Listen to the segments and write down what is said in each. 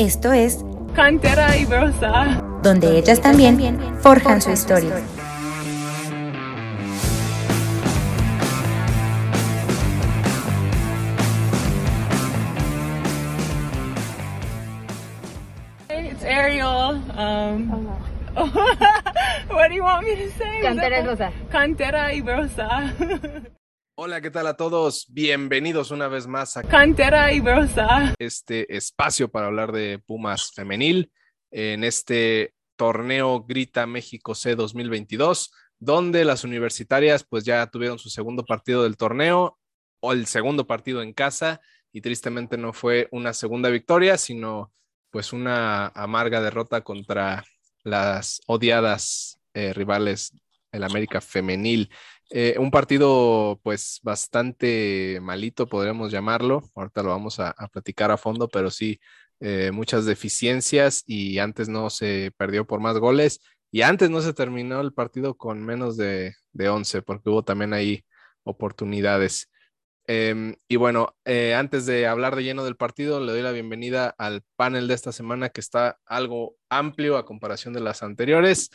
Esto es Cantera y Brosa, donde ellas también forjan su historia. It's Ariel. Um, what do you want me to say? Cantera y Brosa. Cantera y Brosa. Hola, ¿qué tal a todos? Bienvenidos una vez más a Cantera y Brosa. este espacio para hablar de Pumas femenil en este torneo Grita México C 2022, donde las universitarias pues ya tuvieron su segundo partido del torneo o el segundo partido en casa y tristemente no fue una segunda victoria, sino pues una amarga derrota contra las odiadas eh, rivales el América femenil. Eh, un partido pues bastante malito, podríamos llamarlo. Ahorita lo vamos a, platicar a fondo, pero sí, eh, muchas deficiencias y antes no se perdió por más goles y antes no se terminó el partido con menos de, de 11 porque hubo también ahí oportunidades. Em, y bueno, eh, antes de hablar de lleno del partido, le doy la bienvenida al panel de esta semana que está algo amplio a comparación de las anteriores.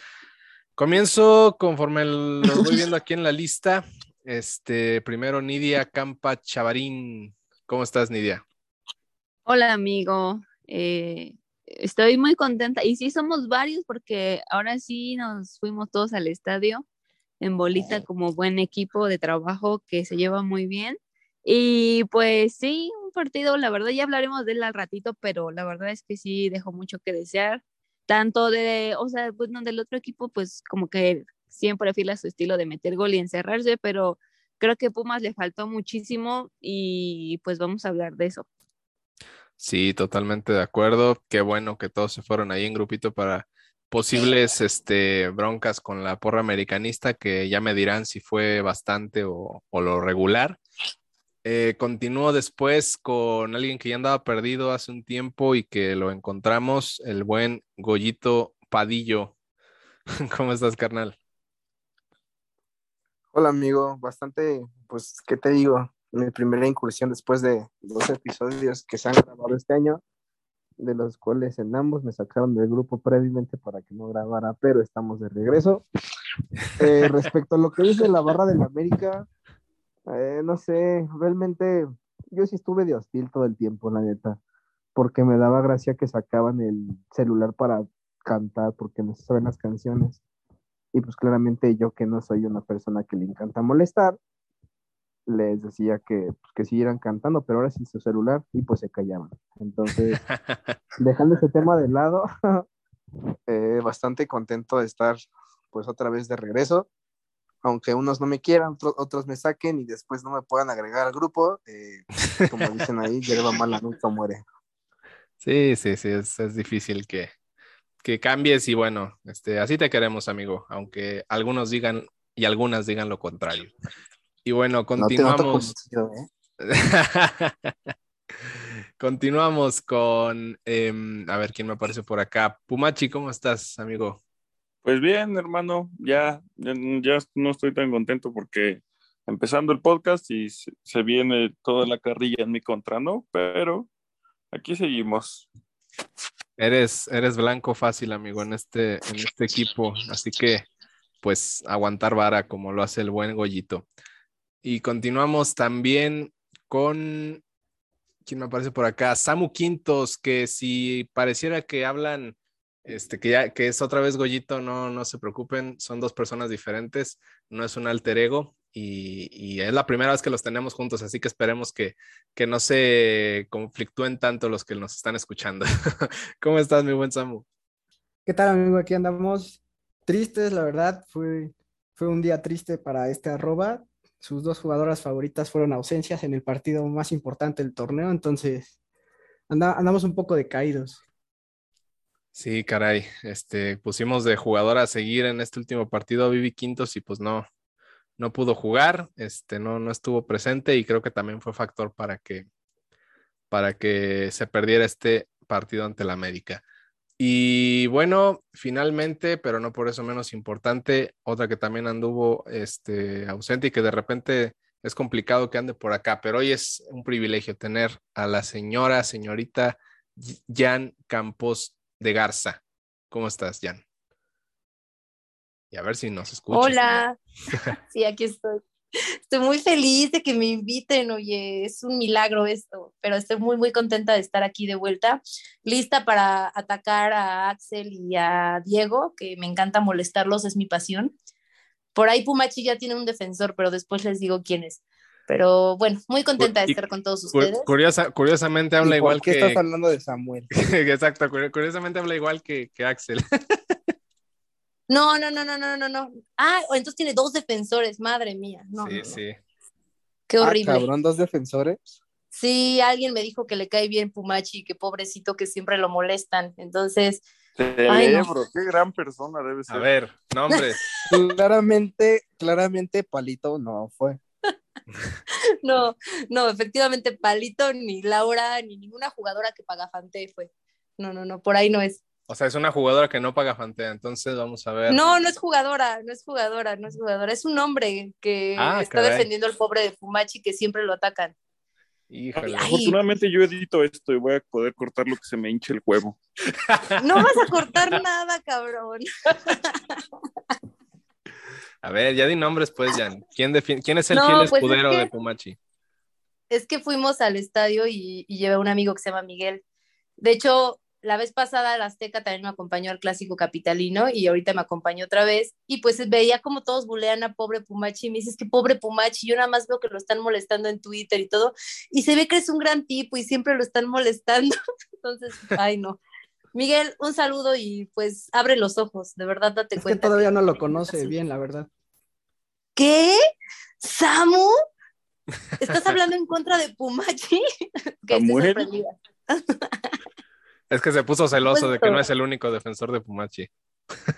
Comienzo conforme lo voy viendo aquí en la lista. Este, primero Nidia Campa Chavarín. ¿Cómo estás, Nidia? Hola, amigo. Eh, estoy muy contenta. Y sí, somos varios porque ahora sí nos fuimos todos al estadio en bolita como buen equipo de trabajo que se lleva muy bien. Y pues sí, un partido, la verdad ya hablaremos de él al ratito, pero la verdad es que sí dejó mucho que desear. Tanto de, o sea, pues no, del otro equipo, pues como que siempre fila su estilo de meter gol y encerrarse, pero creo que Pumas le faltó muchísimo y pues vamos a hablar de eso. Sí, totalmente de acuerdo. Qué bueno que todos se fueron ahí en grupito para posibles este, broncas con la porra americanista, que ya me dirán si fue bastante o, o lo regular. Eh, continúo después con alguien que ya andaba perdido hace un tiempo y que lo encontramos, el buen Goyito Padillo. ¿Cómo estás, carnal? Hola amigo, bastante, pues, ¿qué te digo? Mi primera incursión después de dos episodios que se han grabado este año, de los cuales en ambos me sacaron del grupo previamente para que no grabara, pero estamos de regreso. Eh, respecto a lo que dice la barra de la América, eh, no sé, realmente yo sí estuve de hostil todo el tiempo, la neta, porque me daba gracia que sacaban el celular para cantar, porque no se saben las canciones. Y pues claramente yo que no soy una persona que le encanta molestar, les decía que, pues, que siguieran cantando, pero ahora sin su celular y pues se callaban. Entonces, dejando ese tema de lado, eh, bastante contento de estar pues otra vez de regreso, aunque unos no me quieran, otro- otros me saquen y después no me puedan agregar al grupo, eh, como dicen ahí, hierba mala nunca muere. Sí, sí, sí, es, es difícil que, que cambies y bueno, este, así te queremos, amigo, aunque algunos digan y algunas digan lo contrario. Y bueno, continuamos. ¿eh? Continuamos con, em, a ver quién me aparece por acá. Pumachi, ¿cómo estás, amigo? Pues bien, hermano, ya, ya, no estoy tan contento porque empezando el podcast y se, se viene toda la carrilla en mi contra, ¿no? Pero aquí seguimos. Eres, eres blanco fácil, amigo, en este, en este equipo, así que pues aguantar vara como lo hace el buen Goyito. Y continuamos también con, ¿quién me aparece por acá? Samu Quintos, que si pareciera que hablan, este, que ya, que es otra vez Goyito, no, no se preocupen, son dos personas diferentes, no es un alter ego. Y, es la primera vez que los tenemos juntos, así que esperemos que, que no se conflictúen tanto los que nos están escuchando. ¿Cómo estás, mi buen Samu? ¿Qué tal, amigo? Aquí andamos tristes, la verdad. Fue, fue un día triste para este arroba. Sus dos jugadoras favoritas fueron ausencias en el partido más importante del torneo, entonces anda- andamos un poco decaídos. Sí, caray, este, pusimos de jugador a seguir en este último partido a Vivi Quintos y pues no, no pudo jugar, este, no, no estuvo presente y creo que también fue factor para que, para que se perdiera este partido ante la América. Y bueno, finalmente, pero no por eso menos importante, otra que también anduvo este, ausente y que de repente es complicado que ande por acá, pero hoy es un privilegio tener a la señora, señorita Jan Campos de Garza. ¿Cómo estás, Jan? Y a ver si nos escuchas. Hola. Sí, aquí estoy. Estoy muy feliz de que me inviten, oye, es un milagro esto, pero estoy muy, muy contenta de estar aquí de vuelta, lista para atacar a Axel y a Diego, que me encanta molestarlos, es mi pasión. Por ahí Pumachi ya tiene un defensor, pero después les digo quién es. Pero bueno, muy contenta de Y- estar con todos ustedes. curiosa- curiosamente habla ¿Y por igual qué que. estás hablando de Samuel? Exacto, cu- curiosamente habla igual que, que Axel. No, no, no, no, no, no, no. Ah, entonces tiene dos defensores, madre mía. No, sí, no, no. sí. Qué Ah, horrible. cabrón, dos defensores. Sí, alguien me dijo que le cae bien Pumachi, que pobrecito que siempre lo molestan. Entonces, Ay, no. Cerebro, qué gran persona debe ser. A ver, nombres. Claramente, claramente Palito no fue. no, no, efectivamente Palito, ni Laura, ni ninguna jugadora que Pagafante fue. No, no, no, por ahí no es. O sea, es una jugadora que no paga Fantea, entonces vamos a ver. No, no es jugadora, no es jugadora, no es jugadora. Es un hombre que Ah, está caray. defendiendo al pobre de Pumachi que siempre lo atacan. Híjole. Ay. Afortunadamente yo edito esto y voy a poder cortar lo que se me hinche el huevo. No vas a cortar nada, cabrón. A ver, ya di nombres, pues, Jan. ¿Quién, defi- ¿Quién es el No, fiel pues es escudero que- de Pumachi? es que fuimos al estadio y, y llevé a un amigo que se llama Miguel. De hecho, la vez pasada la Azteca también me acompañó al clásico capitalino y ahorita me acompañó otra vez. Y pues veía como todos bulean a pobre Pumachi y me dices que pobre Pumachi, yo nada más veo que lo están molestando en Twitter y todo. Y se ve que es un gran tipo y siempre lo están molestando. Entonces, ay no. Miguel, un saludo y pues abre los ojos, de verdad date Es que cuenta. todavía no lo conoce bien, la verdad. ¿Qué? ¿Samu? ¿Estás hablando en contra de Pumachi? que estoy Samuel. sorprendida. Es que se puso celoso de que no es el único defensor de Pumachi.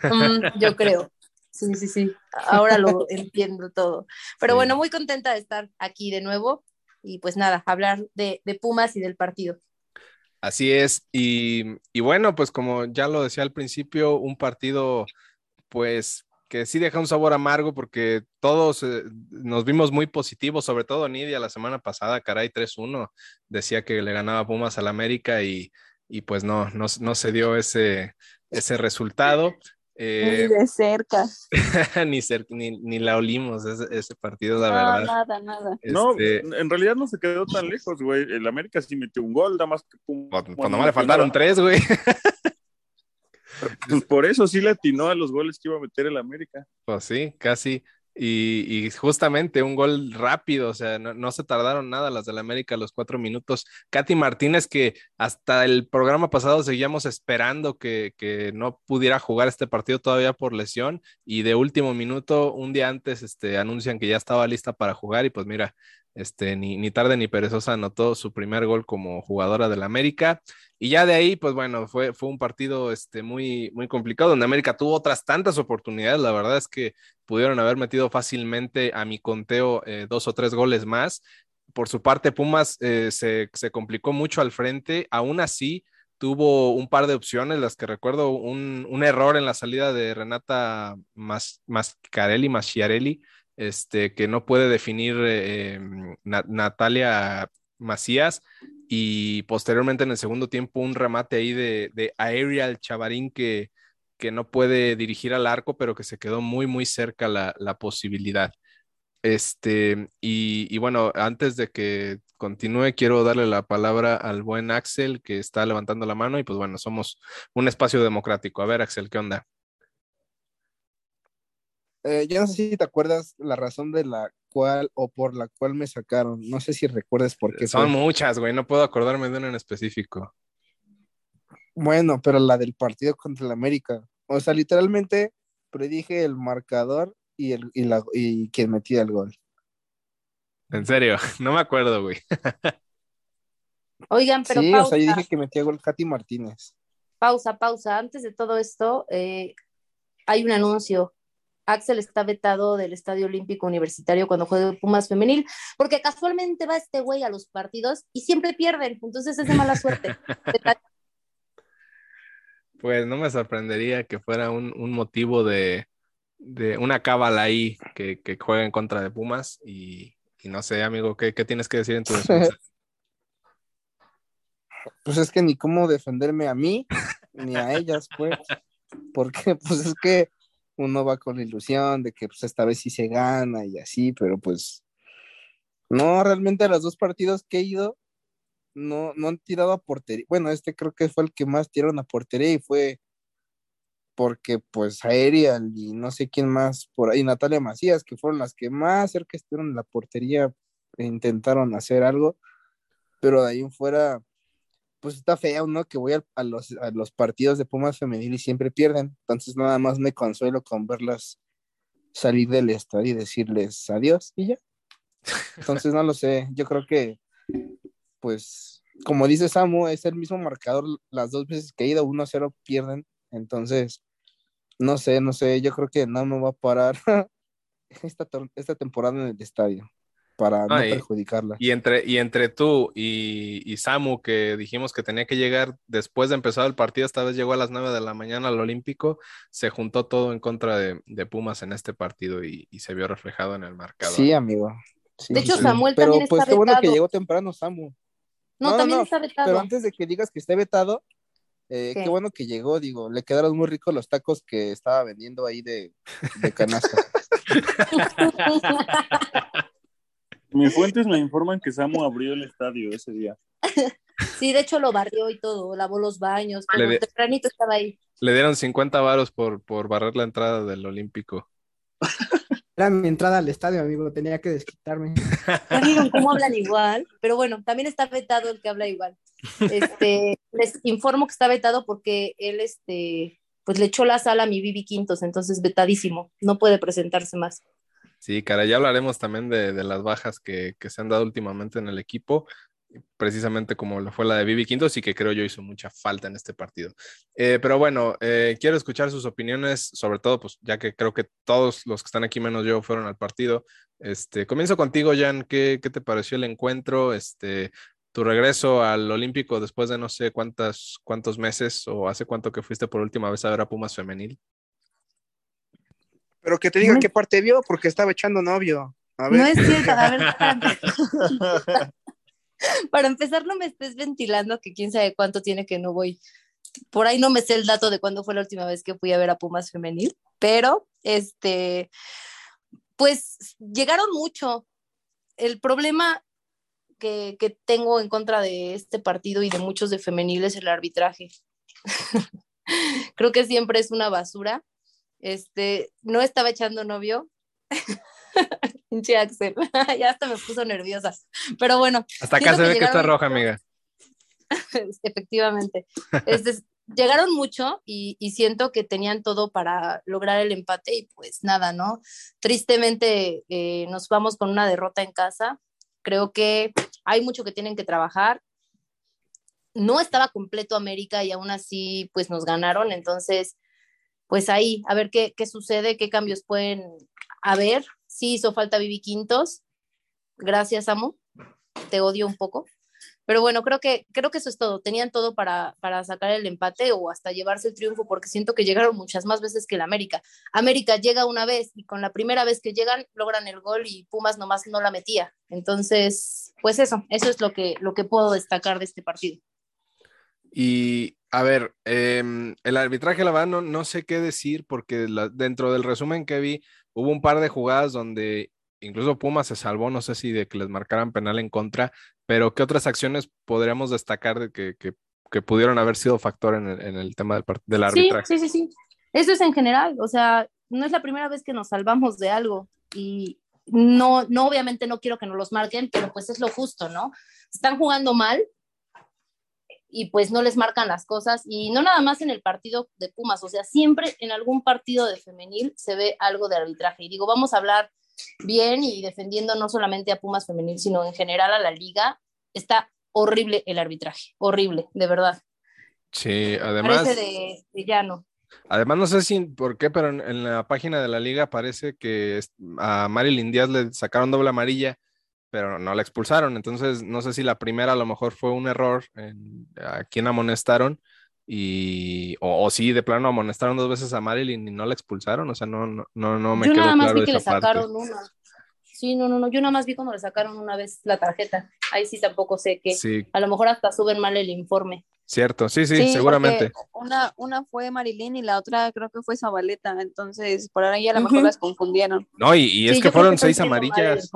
Mm, yo creo. Sí, sí, sí. Ahora lo entiendo todo. Pero Sí. bueno, muy contenta de estar aquí de nuevo y pues nada, hablar de, de Pumas y del partido. Así es. Y, y bueno, pues como ya lo decía al principio, un partido, pues que sí deja un sabor amargo porque todos eh, nos vimos muy positivos, sobre todo Nidia la semana pasada, caray, 3-1, decía que le ganaba Pumas al América y, y pues no, no, no se dio ese, ese resultado. Eh, de cerca. ni, cer- ni, ni la olimos ese, ese partido, la No, verdad. nada, nada. No, Este, en realidad no se quedó tan lejos, güey. El América sí metió un gol, nada más que pum, no nomás le faltaron nada. tres, güey. Pues por eso sí le atinó a los goles que iba a meter el América. Pues sí, casi. Y, justamente un gol rápido, o sea, no, no se tardaron nada las del América los cuatro minutos. Katy Martínez, que hasta el programa pasado seguíamos esperando que, que no pudiera jugar este partido todavía por lesión, y de último minuto, un día antes, este, anuncian que ya estaba lista para jugar, y pues mira, este, ni, ni tarde ni perezosa anotó su primer gol como jugadora del América. Y ya de ahí, pues bueno, fue, fue un partido este, muy, muy complicado, donde América tuvo otras tantas oportunidades. La verdad es que pudieron haber metido fácilmente a mi conteo eh, dos o tres goles más. Por su parte, Pumas eh, se, se complicó mucho al frente. Aún así, tuvo un par de opciones, las que recuerdo, un, un error en la salida de Renata Mas, Mascarelli, Masciarelli, este, que no puede definir eh, Na- Natalia Macías y posteriormente en el segundo tiempo un remate ahí de, de Aerial Chavarín que, que no puede dirigir al arco, pero que se quedó muy, muy cerca la, la posibilidad. Este, y, y bueno, antes de que continúe, quiero darle la palabra al buen Axel que está levantando la mano y pues bueno, somos un espacio democrático. A ver, Axel, ¿qué onda? Eh, yo no sé si te acuerdas la razón de la cual o por la cual me sacaron. No sé si recuerdes por qué. Son fue. muchas, güey, no puedo acordarme de una en específico. Bueno, pero la del partido contra el América. O sea, literalmente predije el marcador y, el, y, la, y quien metía el gol. En serio, no me acuerdo, güey. Oigan, pero sí, pausa, o sea, yo dije que metía gol Katy Martínez. pausa, pausa. Antes de todo esto, eh, hay un anuncio. Axel está vetado del Estadio Olímpico Universitario cuando juega Pumas Femenil, porque casualmente va este güey a los partidos y siempre pierden, entonces es de mala suerte. Pues no me sorprendería que fuera un, un motivo de, de una cábala ahí que, que juega en contra de Pumas y, y no sé, amigo, ¿qué, qué tienes que decir en tu defensa? pues es que ni cómo defenderme a mí ni a ellas, pues, porque pues es que uno va con la ilusión de que pues esta vez sí se gana y así, pero pues no, realmente los dos partidos que he ido no, no han tirado a portería. Bueno, este creo que fue el que más tiraron a portería y fue porque pues Aerial y no sé quién más por ahí, Natalia Macías, que fueron las que más cerca estuvieron en la portería e intentaron hacer algo, pero de ahí en fuera, pues está feo, ¿no? Que voy a, los, a los partidos de Pumas femenil y siempre pierden, entonces nada más me consuelo con verlas salir del estadio y decirles adiós y ya. Entonces no lo sé, yo creo que pues como dice Samu, es el mismo marcador las dos veces que he ido, 1-0 pierden, entonces no sé, no sé, yo creo que no me va a parar esta, esta temporada en el estadio para no perjudicarla. Y entre, y entre tú y, Samu, que dijimos que tenía que llegar después de empezar el partido, esta vez llegó a las 9 de la mañana al Olímpico, se juntó todo en contra de, Pumas en este partido y, se vio reflejado en el marcador. Sí, amigo. de hecho, Samuel también está pues qué bueno que llegó temprano, Samu. No, también está vetado. Pero antes de que digas que esté vetado, eh, ¿Qué? bueno que llegó, digo, le quedaron muy ricos los tacos que estaba vendiendo ahí de, de canasta. Mis fuentes me informan que Samu abrió el estadio ese día. Sí, de hecho lo barrió y todo, lavó los baños, pero tempranito estaba ahí. Le dieron 50 varos por, por barrer la entrada del Olímpico. Era mi entrada al estadio, amigo, tenía que desquitarme. cómo hablan igual, pero bueno, también está vetado el que habla igual. Este, les informo que está vetado porque él, este, pues le echó la sala a mi Bibi Quintos, entonces vetadísimo, no puede presentarse más. Sí, cara, ya hablaremos también de, las bajas que, que, se han dado últimamente en el equipo precisamente como lo fue la de Vivi Quintos y que creo yo hizo mucha falta en este partido. Eh, pero bueno, eh, quiero escuchar sus opiniones, sobre todo, pues ya que creo que todos los que están aquí menos yo fueron al partido. Este, comienzo contigo, Jan, ¿qué, qué te pareció el encuentro? Este, tu regreso al Olímpico después de no sé cuántas, cuántos meses o hace cuánto que fuiste por última vez a ver a Pumas femenil. Pero que te diga qué parte vio, porque estaba echando novio. No es cierto, a ver. Para empezar, no me estés ventilando que quién sabe cuánto tiene que no voy. Por ahí no me sé el dato de cuándo fue la última vez que fui a ver a Pumas femenil, pero este, pues llegaron mucho. El problema que, que tengo en contra de este partido y de muchos de femenil es el arbitraje. Creo que siempre es una basura. Este, no estaba echando novio. Pinche Axel. ya hasta me puso nerviosa. Pero bueno. Hasta acá se ve que está roja, amiga. Efectivamente. llegaron mucho y, siento que tenían todo para lograr el empate y pues nada, ¿no? Tristemente eh, nos vamos con una derrota en casa. Creo que hay mucho que tienen que trabajar. No estaba completo América y aún así pues nos ganaron. Entonces, pues ahí, a ver qué, qué sucede, qué cambios pueden haber sí hizo falta Vivi Quintos. Gracias, Amo. Te odio un poco. Pero bueno, creo que, creo que eso es todo. Tenían todo para, para sacar el empate o hasta llevarse el triunfo, porque siento que llegaron muchas más veces que el América. América llega una vez y con la primera vez que llegan logran el gol y Pumas nomás no la metía. Entonces, pues eso, eso es lo que, lo que puedo destacar de este partido. Y a ver, em, el arbitraje, la verdad, no, sé qué decir, porque dentro del resumen que vi, hubo un par de jugadas donde incluso Puma se salvó, no sé si de que les marcaran penal en contra, pero ¿qué otras acciones podríamos destacar de que, pudieron haber sido factor en el, tema del, del arbitraje? Sí, sí, sí, sí. Eso es en general, o sea, no es la primera vez que nos salvamos de algo y no, no, obviamente no quiero que nos los marquen, pero pues es lo justo, ¿no? Están jugando mal, y pues no les marcan las cosas y no nada más en el partido de Pumas, o sea, siempre en algún partido de femenil se ve algo de arbitraje. Y digo, vamos a hablar bien y defendiendo no solamente a Pumas femenil, sino en general a la liga. Está horrible el arbitraje, horrible, de verdad. Sí, además... Parece de, de llano. Además, no sé si por qué, pero en, la página de la liga parece que a Marilyn Díaz le sacaron doble amarilla pero no la expulsaron. Entonces, no sé si la primera a lo mejor fue un error en a quién amonestaron y o, si de plano amonestaron dos veces a Marilyn y no la expulsaron, o sea, no no no, no me Yo quedó nada más claro vi que le sacaron una. Sí, no, no, no. Yo nada más vi cuando le sacaron una vez la tarjeta. Ahí sí tampoco sé que Sí, a lo mejor hasta suben mal el informe. cierto, sí, sí, Sí, seguramente. Una, una fue Marilyn y la otra creo que fue Zabaleta, entonces por ahí a lo mejor las confundieron. No, y, y es Sí, que fueron seis amarillas.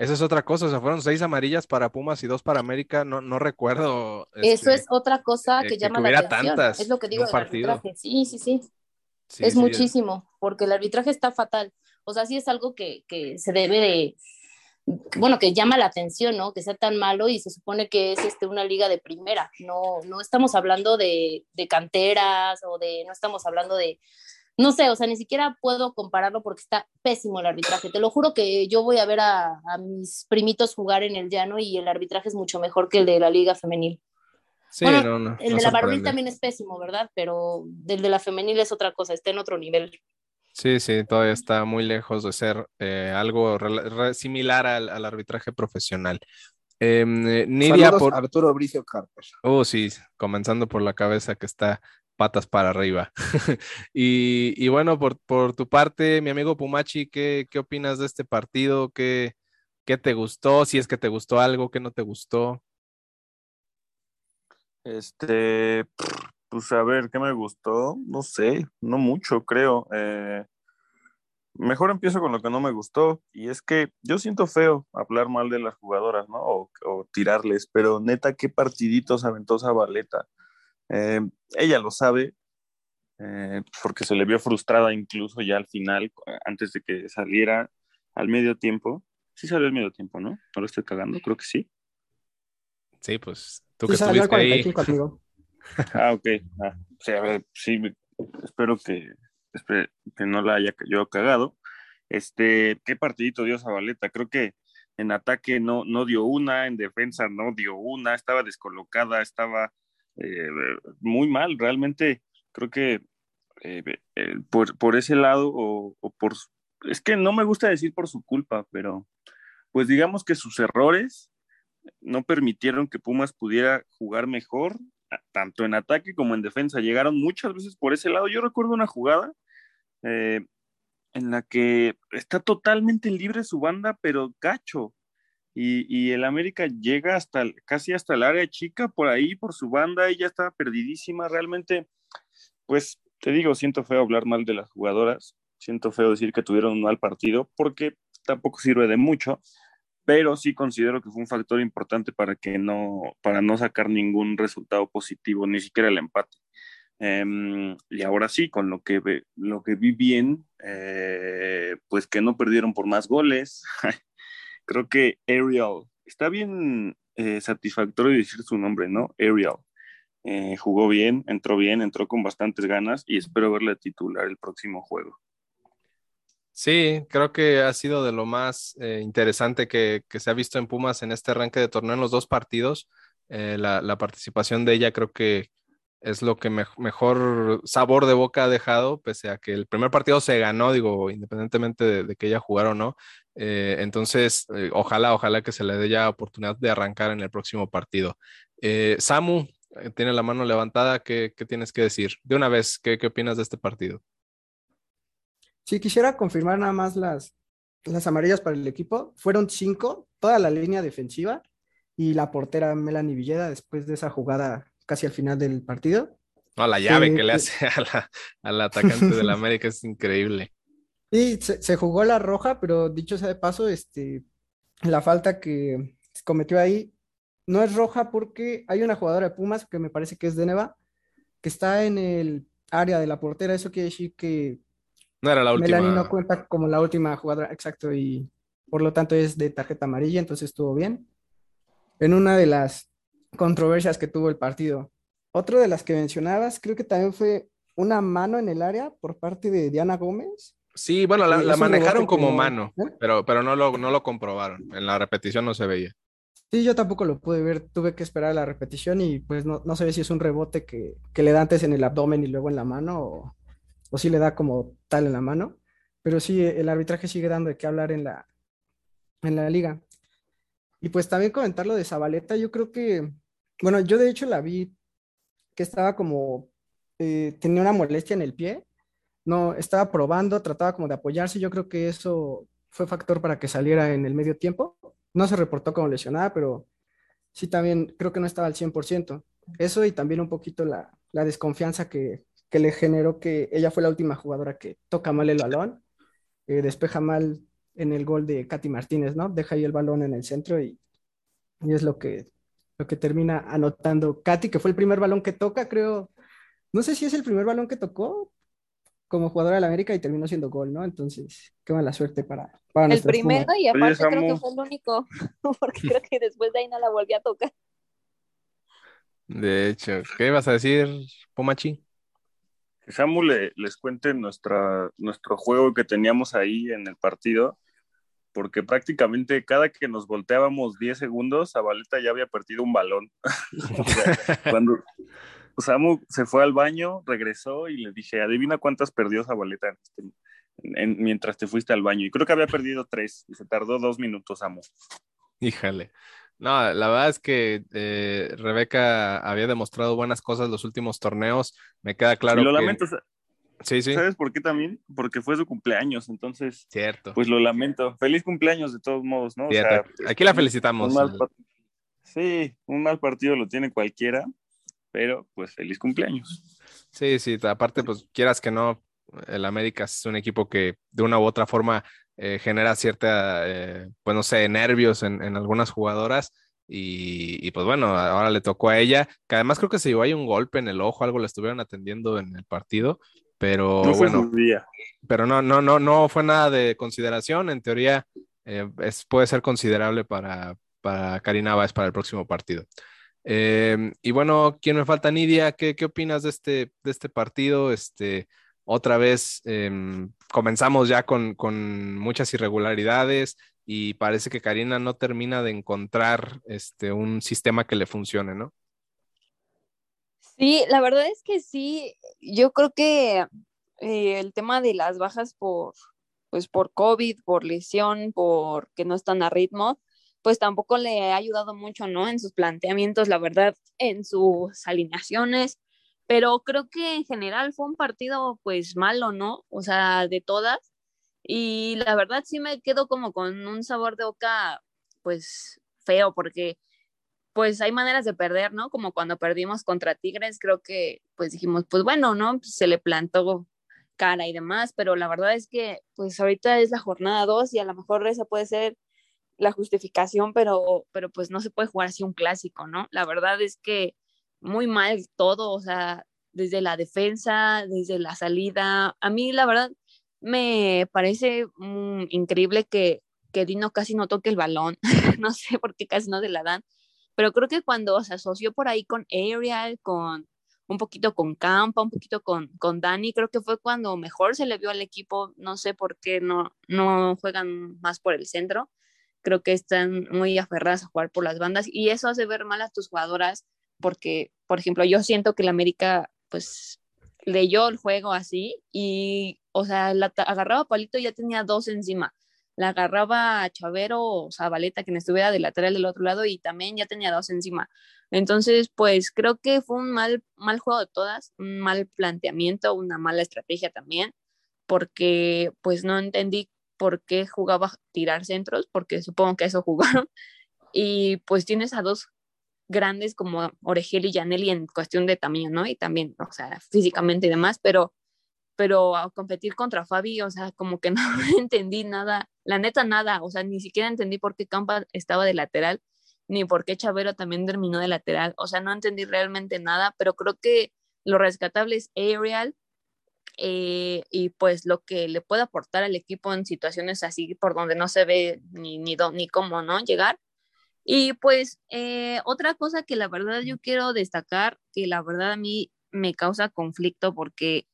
Esa es otra cosa, o sea, fueron seis amarillas para Pumas y dos para América. No, no recuerdo. Eso este, es otra cosa eh, que que llama la atención. tantas es lo que digo del partido. arbitraje. Sí, sí, sí. sí, es sí, muchísimo, porque el arbitraje está fatal. O sea, sí es algo que, que se debe de, bueno, que llama la atención, ¿no? Que sea tan malo y se supone que es este, una liga de primera. No, no estamos hablando de, de canteras o de, no estamos hablando de, no sé, o sea, ni siquiera puedo compararlo porque está pésimo el arbitraje. Te lo juro que yo voy a ver a, a mis primitos jugar en el llano y el arbitraje es mucho mejor que el de la liga femenil. Sí, Bueno, no, no, El no de la varonil también es pésimo, ¿verdad? Pero el de la femenil es otra cosa, está en otro nivel. Sí, sí, todavía está muy lejos de ser eh, algo re- similar al, al arbitraje profesional. Em, eh, Nidia Saludos por... Arturo Bricio Carter. Oh, sí, comenzando por la cabeza que está patas para arriba. y, bueno, por, por tu parte, mi amigo Pumachi, ¿qué, qué opinas de este partido? ¿Qué, qué te gustó? Si es que te gustó algo, ¿qué no te gustó? Este, pues a ver, ¿qué me gustó? No sé, no mucho, creo. Eh, mejor empiezo con lo que no me gustó, y es que yo siento feo hablar mal de las jugadoras, ¿no? O, tirarles, pero neta, qué partiditos aventó Zabaleta. Eh, ella lo sabe, eh, porque se le vio frustrada incluso ya al final, antes de que saliera al medio tiempo. Sí salió al medio tiempo, ¿no? No lo estoy cagando, creo que sí. Sí, pues tú Sí, que salió al estuviste ahí. 45, amigo. Ah, ok. Ah, o sea, a ver, sí, espero que, espero que no la haya yo cagado. Este, qué partidito dio Zabaleta. Creo que en ataque no, no dio una, en defensa no dio una, estaba descolocada, estaba eh, muy mal. Realmente creo que eh, eh, por, por ese lado, o, o por. Es que no me gusta decir por su culpa, pero pues digamos que sus errores no permitieron que Pumas pudiera jugar mejor, tanto en ataque como en defensa. Llegaron muchas veces por ese lado. Yo recuerdo una jugada eh, en la que está totalmente libre su banda, pero gacho. Y, el América llega hasta casi hasta el área chica por ahí, por su banda, ella estaba perdidísima. Realmente, pues te digo, siento feo hablar mal de las jugadoras, siento feo decir que tuvieron un mal partido, porque tampoco sirve de mucho pero sí considero que fue un factor importante para que no, para no sacar ningún resultado positivo, ni siquiera el empate. Em, y ahora sí, con lo que, lo que vi bien, eh, pues que no perdieron por más goles. Creo que Ariel, está bien eh, satisfactorio decir su nombre, ¿no? Ariel. Eh, jugó bien, entró bien, entró con bastantes ganas y espero verle titular el próximo juego. Sí, creo que ha sido de lo más eh, interesante que, que se ha visto en Pumas en este arranque de torneo en los dos partidos. La, participación de ella creo que es lo que me- mejor sabor de boca ha dejado, pese a que el primer partido se ganó, digo, independientemente de, de que ella jugara o no. Eh, entonces, eh, ojalá, ojalá que se le dé ya oportunidad de arrancar en el próximo partido. Eh, Samu, tiene la mano levantada, ¿qué, qué tienes que decir? De una vez, ¿qué, qué opinas de este partido? Sí, quisiera confirmar nada más las, las amarillas para el equipo. Fueron cinco, toda la línea defensiva y la portera Melanie Villeda después de esa jugada casi al final del partido. No, la llave que le hace a la, al atacante del América es increíble. Sí, se, se jugó la roja, pero dicho sea de paso, este, la falta que cometió ahí no es roja porque hay una jugadora de Pumas que me parece que es de Neva, que está en el área de la portera. Eso quiere decir que No era la última. Melanie no cuenta como la última jugadora, exacto, y por lo tanto es de tarjeta amarilla, entonces estuvo bien. En una de las controversias que tuvo el partido. Otro de las que mencionabas, creo que también fue una mano en el área por parte de Diana Gómez. Sí, bueno, la, manejaron que como no- mano, ¿eh? pero, pero no lo, no lo comprobaron. En la repetición no se veía. Sí, yo tampoco lo pude ver, tuve que esperar la repetición y pues no, no se ve si es un rebote que, que le da antes en el abdomen y luego en la mano o, o si le da como tal en la mano. Pero sí, el arbitraje sigue dando de qué hablar en la, en la liga. Y pues también comentar lo de Zabaleta, yo creo que, bueno, yo de hecho la vi que estaba como, eh, tenía una molestia en el pie, no, estaba probando, trataba como de apoyarse, yo creo que eso fue factor para que saliera en el medio tiempo. No se reportó como lesionada, pero sí también creo que no estaba al 100%. Eso y también un poquito la, la desconfianza que, que, le generó que ella fue la última jugadora que toca mal el balón, eh, despeja mal en el gol de Katy Martínez, ¿no? Deja ahí el balón en el centro y, y es lo que, lo que termina anotando Katy, que fue el primer balón que toca, creo. No sé si es el primer balón que tocó como jugadora de la América y terminó siendo gol, ¿no? Entonces, qué mala suerte para, para El primero y aparte creo que fue el único, porque creo que después de ahí no la volví a tocar. De hecho, ¿qué vas a decir, Pomachi? Que Samu le, les cuente nuestra, nuestro juego que teníamos ahí en el partido, porque prácticamente cada que nos volteábamos 10 segundos, Zabaleta ya había perdido un balón. o sea, cuando Samu se fue al baño, regresó y le dije, adivina cuántas perdió Zabaleta en, en, mientras te fuiste al baño. Y creo que había perdido tres y se tardó dos minutos, Samu. Híjale. No, la verdad es que eh, Rebeca había demostrado buenas cosas los últimos torneos. Me queda claro. Y lo que... lamento. Sí, sí. ¿Sabes por qué también? Porque fue su cumpleaños, entonces. Cierto. Pues lo lamento. Feliz cumpleaños de todos modos, ¿no? O sea, Aquí la felicitamos. Un. Sí, un mal partido lo tiene cualquiera, pero pues feliz cumpleaños. Sí, sí, aparte, pues quieras que no, el América es un equipo que de una u otra forma eh, genera cierta, eh, pues no sé, nervios en, en algunas jugadoras. Y, y, pues bueno, ahora le tocó a ella, que además creo que se llevó ahí un golpe en el ojo, algo le estuvieron atendiendo en el partido, pero no fue bueno, día. pero no, no, no, no fue nada de consideración, en teoría eh, es, puede ser considerable para, para Karina Báez para el próximo partido. Eh, y bueno, ¿quién me falta, Nidia? ¿Qué, qué opinas de este, de este partido? Este, otra vez eh, comenzamos ya con, con, muchas irregularidades y parece que Karina no termina de encontrar este, un sistema que le funcione, ¿no? Sí, la verdad es que sí, yo creo que eh, el tema de las bajas por, pues por COVID, por lesión, por que no están a ritmo, pues tampoco le ha ayudado mucho, ¿no? En sus planteamientos, la verdad, en sus alineaciones, pero creo que en general fue un partido pues malo, ¿no? O sea, de todas. Y la verdad sí me quedo como con un sabor de boca pues feo porque pues hay maneras de perder, ¿no? Como cuando perdimos contra Tigres, creo que pues dijimos, pues bueno, ¿no? Se le plantó cara y demás, pero la verdad es que pues ahorita es la jornada 2 y a lo mejor esa puede ser la justificación, pero, pero pues no se puede jugar así un clásico, ¿no? La verdad es que muy mal todo, o sea, desde la defensa, desde la salida. A mí, la verdad, me parece um, increíble que, que Dino casi no toque el balón. no sé por qué casi no se la dan, pero creo que cuando se asoció por ahí con Ariel, con un poquito con Campa, un poquito con, con Dani, creo que fue cuando mejor se le vio al equipo. No sé por qué no, no juegan más por el centro. Creo que están muy aferradas a jugar por las bandas y eso hace ver mal a tus jugadoras porque, por ejemplo, yo siento que la América, pues, leyó el juego así y, o sea, la agarraba a Palito y ya tenía dos encima. La agarraba a Chavero o Zabaleta, quien estuviera de lateral del otro lado, y también ya tenía dos encima. Entonces, pues creo que fue un mal, mal juego de todas, un mal planteamiento, una mala estrategia también, porque pues no entendí por qué jugaba tirar centros, porque supongo que eso jugaron. Y pues tienes a dos grandes como Oregel y Janelli en cuestión de tamaño, ¿no? Y también, o sea, físicamente y demás, pero, pero a competir contra Fabi, o sea, como que no entendí nada, la neta nada, o sea, ni siquiera entendí por qué Campa estaba de lateral, ni por qué Chavero también terminó de lateral, o sea, no entendí realmente nada, pero creo que lo rescatable es Ariel, eh, y pues lo que le puede aportar al equipo en situaciones así por donde no se ve ni, ni, ni cómo, ¿no? Llegar. Y pues eh, otra cosa que la verdad yo quiero destacar, que la verdad a mí me causa conflicto porque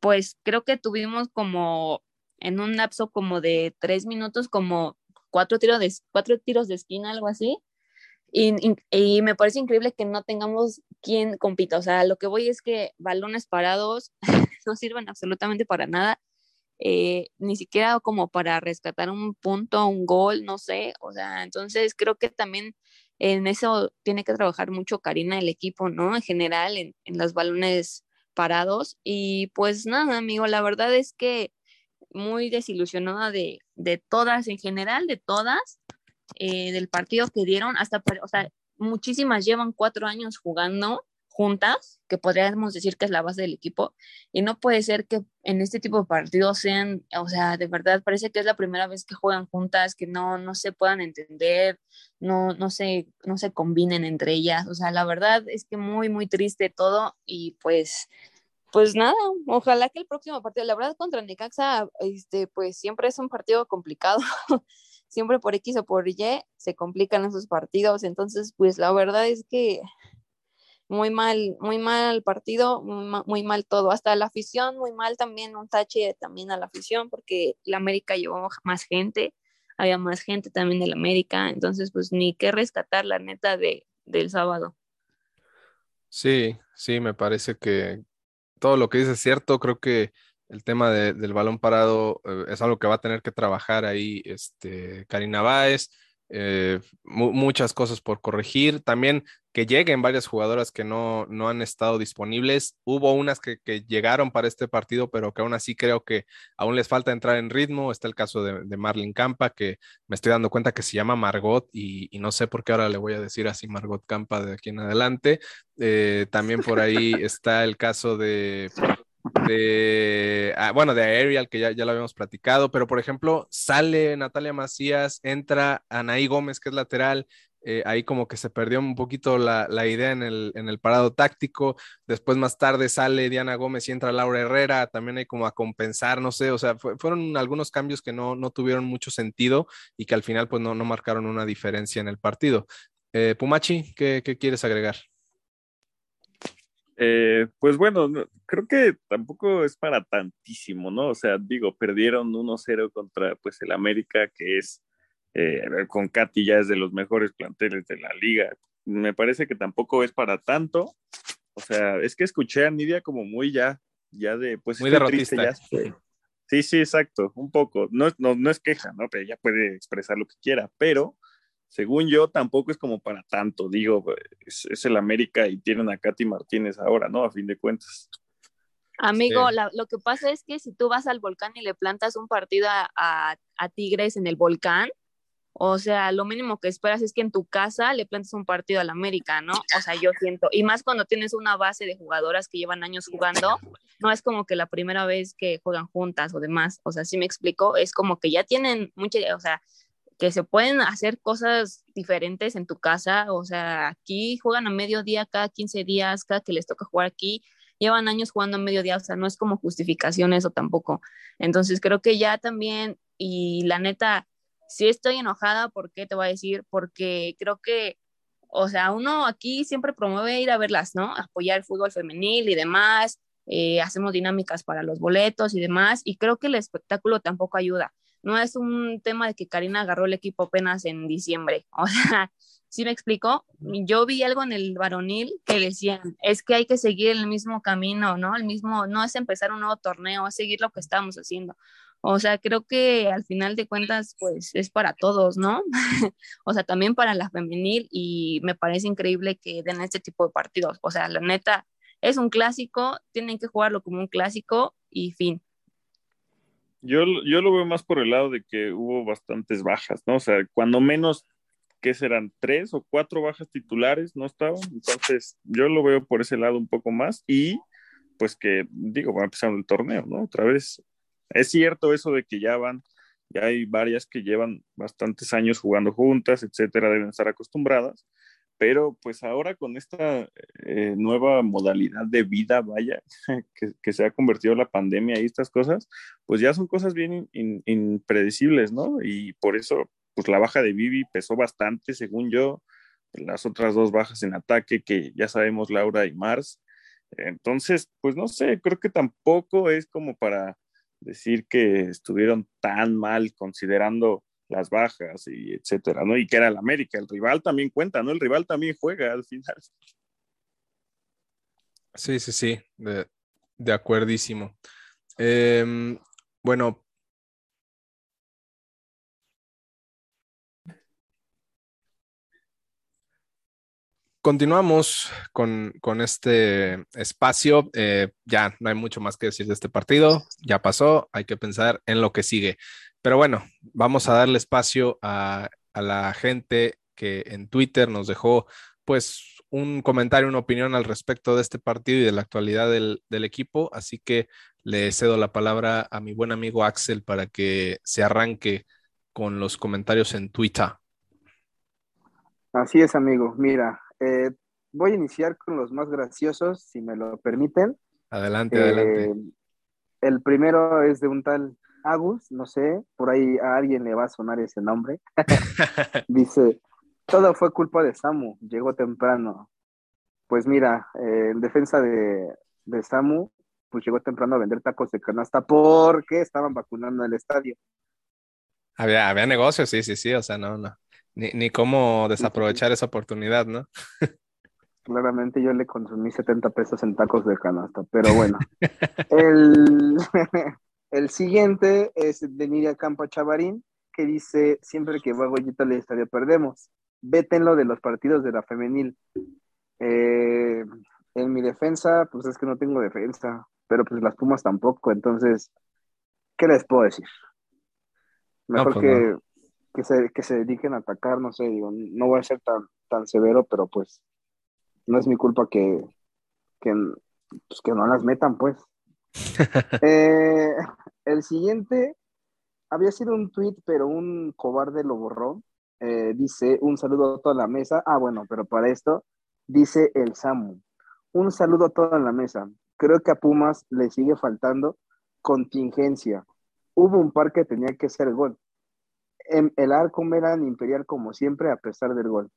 pues creo que tuvimos como en un lapso como de tres minutos como cuatro tiros de, cuatro tiros de esquina, algo así. Y, me parece increíble que no tengamos quien compita. O sea, lo que voy es que balones parados no sirven absolutamente para nada. Eh, ni siquiera como para rescatar un punto, un gol, no sé, o sea, entonces creo que también en eso tiene que trabajar mucho Karina, el equipo, ¿no? En general, en, en los balones parados. Y pues nada, amigo, la verdad es que muy desilusionada de, de todas en general, de todas, eh, del partido que dieron, hasta, o sea, muchísimas llevan cuatro años jugando juntas, que podríamos decir que es la base del equipo, y no puede ser que en este tipo de partidos sean, o sea, de verdad parece que es la primera vez que juegan juntas, que no, no se puedan entender, no, no, se, no se combinen entre ellas, o sea, la verdad es que muy, muy triste todo, y pues, pues nada, ojalá que el próximo partido, la verdad contra Necaxa, este, pues siempre es un partido complicado, siempre por X o por Y se complican esos partidos, entonces, pues la verdad es que muy mal, muy mal partido, muy mal, todo, hasta la afición, muy mal también, un tache también a la afición, porque la América llevó más gente, había más gente también de la América, entonces pues ni qué rescatar la neta de, del sábado. Sí, sí, me parece que todo lo que dice es cierto, creo que el tema del balón parado eh, es algo que va a tener que trabajar ahí este, Karina Báez, eh, muchas cosas por corregir. También que lleguen varias jugadoras que no, no han estado disponibles. Hubo unas que, llegaron para este partido, pero que aún así creo que aún les falta entrar en ritmo. Está el caso de, de Marlene Campa, que me estoy dando cuenta que se llama Margot y, no sé por qué ahora le voy a decir así Margot Campa de aquí en adelante. Eh, también por ahí está el caso de de, ah, bueno, de Ariel, que ya, ya lo habíamos platicado, pero por ejemplo, sale Natalia Macías, entra Anaí Gómez, que es lateral, eh, ahí como que se perdió un poquito la, idea en el, en el, parado táctico, después más tarde sale Diana Gómez y entra Laura Herrera, también hay como a compensar, no sé, o sea, fueron algunos cambios que no, no, tuvieron mucho sentido y que al final pues no, no marcaron una diferencia en el partido. Eh, Pumachi, ¿qué, ¿qué quieres agregar? Eh, pues bueno, creo que tampoco es para tantísimo, ¿no? O sea, digo, perdieron 1-0 contra pues el América, que es, eh, con Katy ya es de los mejores planteles de la liga. Me parece que tampoco es para tanto. O sea, es que escuché a Nidia como muy ya, ya de, pues muy derrotista. ya. Sí, sí, exacto, un poco. No, no, no es queja, ¿no? Pero ella puede expresar lo que quiera, pero según yo, tampoco es como para tanto. Digo, es, el América y tienen a Katy Martínez ahora, ¿no? A fin de cuentas. Amigo, lo que pasa es que si tú vas al volcán y le plantas un partido a, Tigres en el volcán, o sea, lo mínimo que esperas es que en tu casa le plantes un partido al América, ¿no? O sea, yo siento, y más cuando tienes una base de jugadoras que llevan años jugando, no es como que la primera vez que juegan juntas o demás, o sea, si me explico, es como que ya tienen mucha, o sea, que se pueden hacer cosas diferentes en tu casa, o sea, aquí juegan a mediodía cada 15 días, cada que les toca jugar aquí, llevan años jugando a mediodía, o sea, no es como justificación eso tampoco. Entonces creo que ya también, y la neta, sí estoy enojada, ¿por qué te voy a decir? Porque creo que, o sea, uno aquí siempre promueve ir a verlas, ¿no? Apoyar el fútbol femenil y demás, eh, hacemos dinámicas para los boletos y demás, y creo que el espectáculo tampoco ayuda no es un tema de que Karina agarró el equipo apenas en diciembre. O sea, ¿sí me explicó? Yo vi algo en el varonil que decían, es que hay que seguir el mismo camino, ¿no? El mismo, no es empezar un nuevo torneo, es seguir lo que estamos haciendo. O sea, creo que al final de cuentas, pues es para todos, ¿no? o sea, también para la femenil y me parece increíble que den este tipo de partidos. O sea, la neta, es un clásico, tienen que jugarlo como un clásico y fin. Yo, yo lo veo más por el lado de que hubo bastantes bajas, ¿no? O sea, cuando menos, ¿qué serán? ¿Tres o cuatro bajas titulares no estaban? Entonces, yo lo veo por ese lado un poco más y pues que, digo, va empezando el torneo, ¿no? Otra vez, es cierto eso de que ya van, ya hay varias que llevan bastantes años jugando juntas, etcétera, deben estar acostumbradas, pero pues ahora con esta eh, nueva modalidad de vida, vaya, que, se ha convertido la pandemia y estas cosas, pues ya son cosas bien impredecibles, ¿no? Y por eso, pues la baja de Vivi pesó bastante, según yo, las otras dos bajas en ataque, que ya sabemos, Laura y Mars. Entonces, pues no sé, creo que tampoco es como para decir que estuvieron tan mal considerando las bajas y etcétera, ¿no? Y que era el América, el rival también cuenta, ¿no? El rival también juega al final. Sí, sí, sí, de, de acuerdísimo. Em, bueno. continuamos con, con este espacio. Eh, ya no hay mucho más que decir de este partido. Ya pasó. Hay que pensar en lo que sigue. Pero bueno, vamos a darle espacio a, a la gente que en Twitter nos dejó pues un comentario, una opinión al respecto de este partido y de la actualidad del, del, equipo. Así que le cedo la palabra a mi buen amigo Axel para que se arranque con los comentarios en Twitter. Así es, amigo. Mira, eh, voy a iniciar con los más graciosos, si me lo permiten. Adelante, eh, adelante. El primero es de un tal Agus, no sé, por ahí a alguien le va a sonar ese nombre. Dice, todo fue culpa de Samu, llegó temprano. Pues mira, eh, en defensa de, de, Samu, pues llegó temprano a vender tacos de canasta porque estaban vacunando el estadio. Había, había negocios, sí, sí, sí, o sea, no, no. Ni, ni cómo desaprovechar esa oportunidad, ¿no? Claramente yo le consumí 70 pesos en tacos de canasta, pero bueno. el, el siguiente es de Nidia Campo Chavarín, que dice, siempre que va Goyita al estadio perdemos lo de los partidos de la femenil. Eh, en mi defensa, pues es que no tengo defensa, pero pues las Pumas tampoco, entonces, ¿qué les puedo decir? Mejor pues que, no. que, se, que se dediquen a atacar, no sé, digo, no voy a ser tan, tan severo, pero pues no es mi culpa que, que, pues, que no las metan, pues. Eh, el siguiente había sido un tweet, pero un cobarde lo borró. Eh, dice un saludo a toda la mesa. Ah, bueno, pero para esto dice el Samu. Un saludo a toda la mesa. Creo que a Pumas le sigue faltando contingencia. Hubo un par que tenía que ser gol. En el arco eran imperial como siempre a pesar del gol.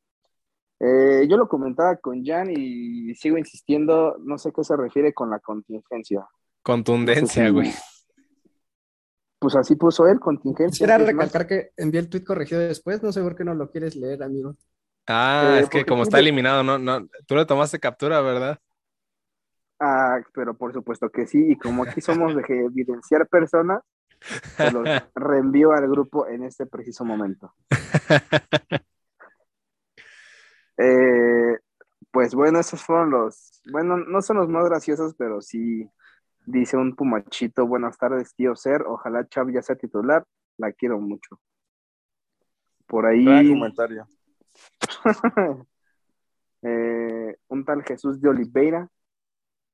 Eh, yo lo comentaba con Jan y sigo insistiendo, no sé qué se refiere con la contingencia. Contundencia, güey pues así puso él, contingencia. Quisiera recalcar más. que envié el tweet corregido después, no sé por qué no lo quieres leer, amigo. Ah, eh, es que como está eliminado, no, no, tú le tomaste captura, ¿verdad? Ah, pero por supuesto que sí, y como aquí somos de evidenciar personas, se los reenvío al grupo en este preciso momento. eh, pues bueno, esos fueron los, bueno, no son los más graciosos, pero sí, Dice un pumachito, buenas tardes, tío Ser. Ojalá Chav ya sea titular. La quiero mucho. Por ahí. Gran comentario. eh, un tal Jesús de Oliveira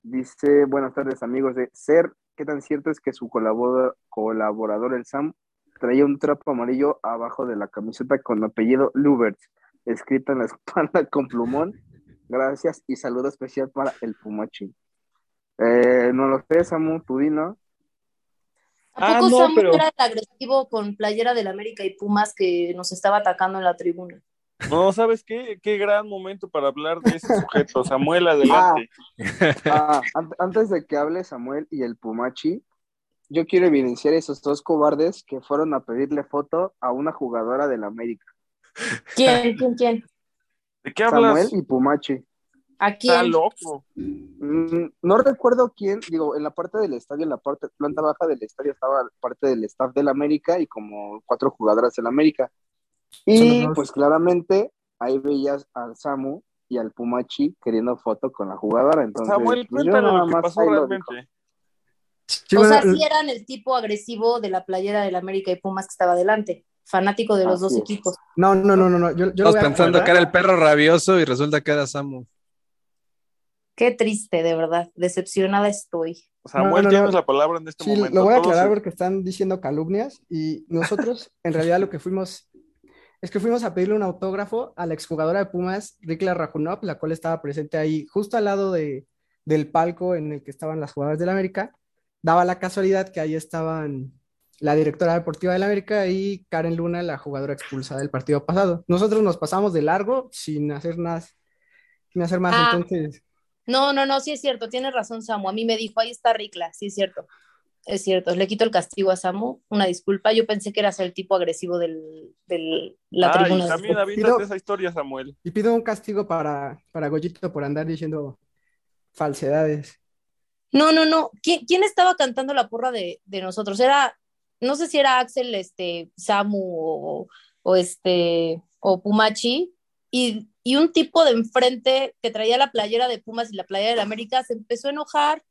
dice: Buenas tardes, amigos de Ser. ¿Qué tan cierto es que su colaborador, colaborador el Sam traía un trapo amarillo abajo de la camiseta con apellido Lubert, escrito en la espalda con plumón? Gracias y saludo especial para el Pumachi. Eh, no lo sé, Samu, tú ¿no? ¿A poco ah, no, Samu pero... era el agresivo con playera del América y Pumas que nos estaba atacando en la tribuna? No, ¿sabes qué? Qué gran momento para hablar de ese sujeto. Samuel, adelante. Ah, ah, antes de que hable Samuel y el Pumachi, yo quiero evidenciar esos dos cobardes que fueron a pedirle foto a una jugadora del América. ¿Quién? ¿Quién? ¿Quién? ¿De qué hablas? Samuel y Pumachi. ¿A quién? Está loco. Mm, no recuerdo quién, digo, en la parte del estadio, en la parte planta baja del estadio estaba parte del staff del América y como cuatro jugadoras del América. Y pues claramente ahí veías al Samu y al Pumachi queriendo foto con la jugadora. Entonces, Samuel, pues, cuéntanos lo que pasó realmente. Sí, o sea, sí eran el tipo agresivo de la playera del América y Pumas que estaba adelante fanático de los Así dos es. equipos. No, no, no, no, no. Yo, yo Estamos a pensando que era el perro rabioso y resulta que era Samu. Qué triste, de verdad. Decepcionada estoy. Samuel, No, no, no. tienes la palabra en este Sí, momento. lo voy a aclarar se- porque están diciendo calumnias y nosotros en realidad lo que fuimos es que fuimos a pedirle un autógrafo a la exjugadora de Pumas, Rikla Rajunov, la cual estaba presente ahí justo al lado de, del palco en el que estaban las jugadoras del América. Daba la casualidad que ahí estaban la directora deportiva del América y Karen Luna, la jugadora expulsada del partido pasado. Nosotros nos pasamos de largo sin hacer nada, sin hacer más, Ah. entonces No, no, no, sí es cierto, tiene razón Samu. A mí me dijo, ahí está Ricla, sí es cierto. Es cierto, le quito el castigo a Samu, una disculpa. Yo pensé que eras el tipo agresivo del, del la Ay, tribuna. también avítate Pido- esa historia, Samuel. Y pido un castigo para, para Goyito por andar diciendo falsedades. No, no, no. ¿Quién, quién estaba cantando la porra de, de nosotros? Era, no sé si era Axel, este, Samu o, o este, o Pumachi. Y y un tipo de enfrente que traía la playera de Pumas y la playera de América se empezó a enojar,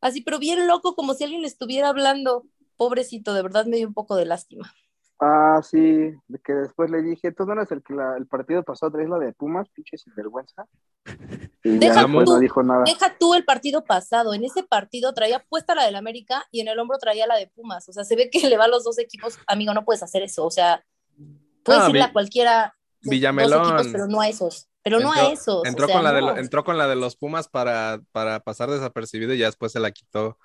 así, pero bien loco, como si alguien le estuviera hablando. Pobrecito, de verdad me dio un poco de lástima. Ah, sí, de que después le dije, tú no eres el que la- el partido pasado traes la de Pumas, pinche sinvergüenza. Y Deja ya tú, no dijo nada. Deja tú el partido pasado. En ese partido traía puesta la del América y en el hombro traía la de Pumas. O sea, se ve que le va a los dos equipos. Amigo, no puedes hacer eso. O sea, puedes Ah, irle Vi- a cualquiera Villamelón. equipos, pero no a esos. Pero no a Entró- esos. Entró, o sea, con la de, no. lo- entró con la de los Pumas para, para pasar desapercibido y ya después se la quitó.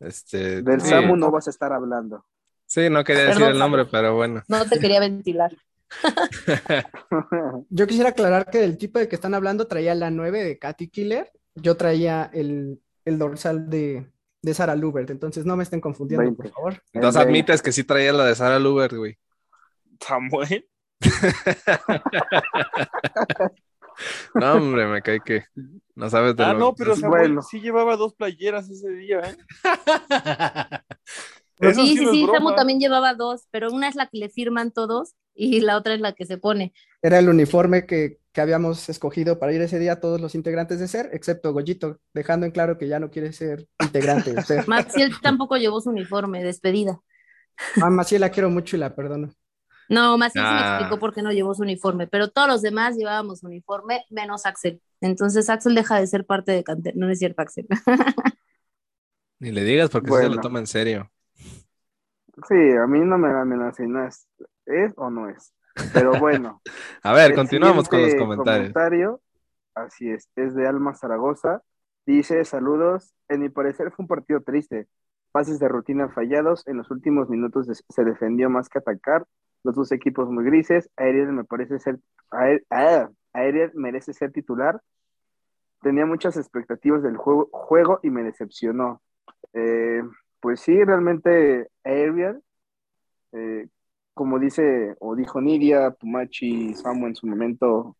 Este, Del sí. Samu no vas a estar hablando. Sí, no quería decir el nombre, Samu. pero bueno. No te quería ventilar. Yo quisiera aclarar que el tipo de que están hablando traía la 9 de Katy Killer, yo traía el, el dorsal de, de Sarah Lubert, entonces no me estén confundiendo, 20. por favor. Entonces admites que sí traía la de Sara Luber, güey. Samuel. No, hombre, me cae que no sabes de Ah, lo- no, pero Samuel bueno. sí llevaba dos playeras ese día, ¿eh? Sí, sí, sí. Samu también llevaba dos, pero una es la que le firman todos y la otra es la que se pone. Era el uniforme que, que habíamos escogido para ir ese día todos los integrantes de SER, excepto Goyito, dejando en claro que ya no quiere ser integrante de SER. Maxiel tampoco llevó su uniforme, despedida. Ah, Maciel la quiero mucho y la perdono. No, Maciel sí me Ah. explicó por qué no llevó su uniforme, pero todos los demás llevábamos uniforme, menos Axel. Entonces Axel deja de ser parte de Canter. No, es cierto, Axel. Ni le digas porque se lo toma en serio. Sí, a mí no me amenacen, no es, ¿es o no es? Pero bueno. A ver, continuamos con los comentarios. comentario, así es, es de Alma Zaragoza. Dice, saludos, en mi parecer fue un partido triste. Pases de rutina fallados, en los últimos minutos se defendió más que atacar. Los dos equipos muy grises. Aerial me parece ser, Aer- ah, Aerial merece ser titular. Tenía muchas expectativas del juego, juego y me decepcionó. Eh, pues sí, realmente Aerial, eh, como dice o dijo Nidia, Pumachi, Samu en su momento,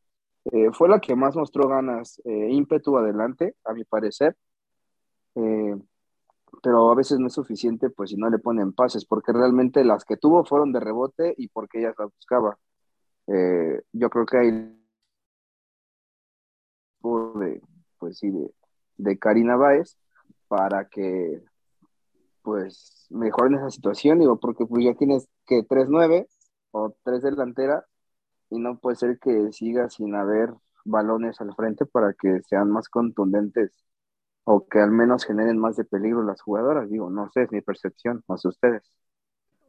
eh, fue la que más mostró ganas, ímpetu adelante, a mi parecer. Pero a veces no es suficiente, pues si no le ponen pases, porque realmente las que tuvo fueron de rebote y porque ella las buscaba. Eh, yo creo que hay de, pues sí, de, de Karina Báez para que pues mejoren esa situación, digo, porque pues ya tienes que tres nueve o tres delanteras y no puede ser que siga sin haber balones al frente para que sean más contundentes o que al menos generen más de peligro las jugadoras, digo, no sé, es mi percepción, sé ustedes.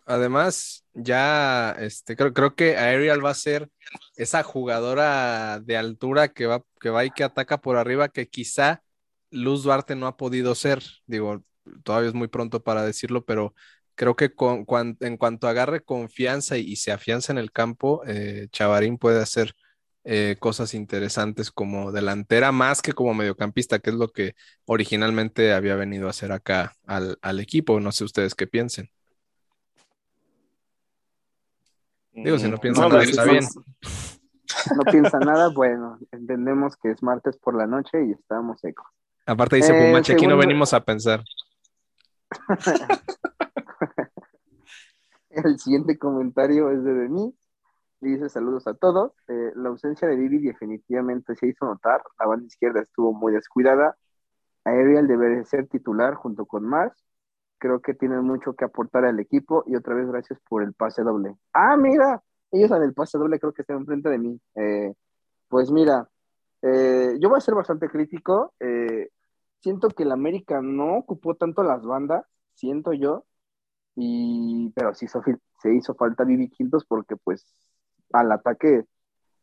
Además, ya este, creo, creo que Aerial va a ser esa jugadora de altura que va, que va y que ataca por arriba, que quizá Luz Duarte no ha podido ser. Digo, todavía es muy pronto para decirlo, pero creo que con, cuan- en cuanto agarre confianza y, y se afianza en el campo, eh, Chavarín puede hacer eh, cosas interesantes como delantera más que como mediocampista, que es lo que originalmente había venido a hacer acá al, al equipo. No sé ustedes qué piensen. Digo, si no piensan No, nada, no, está bien. No piensa nada, bueno, entendemos que es martes por la noche y estamos secos. Aparte dice Eh, Pumachi, aquí no venimos a pensar. El siguiente comentario es de Denis. Dice saludos a todos. Eh, la ausencia de Vivi definitivamente se hizo notar. La banda izquierda estuvo muy descuidada. Aerial debe de ser titular junto con Mars. Creo que tienen mucho que aportar al equipo y otra vez gracias por el pase doble. Ah, mira, ellos en el pase doble creo que están enfrente de mí. Eh, pues mira, eh, yo voy a ser bastante crítico. Siento que el América no ocupó tanto las bandas, siento yo, y pero sí se hizo falta Vivi Quintos porque pues al ataque,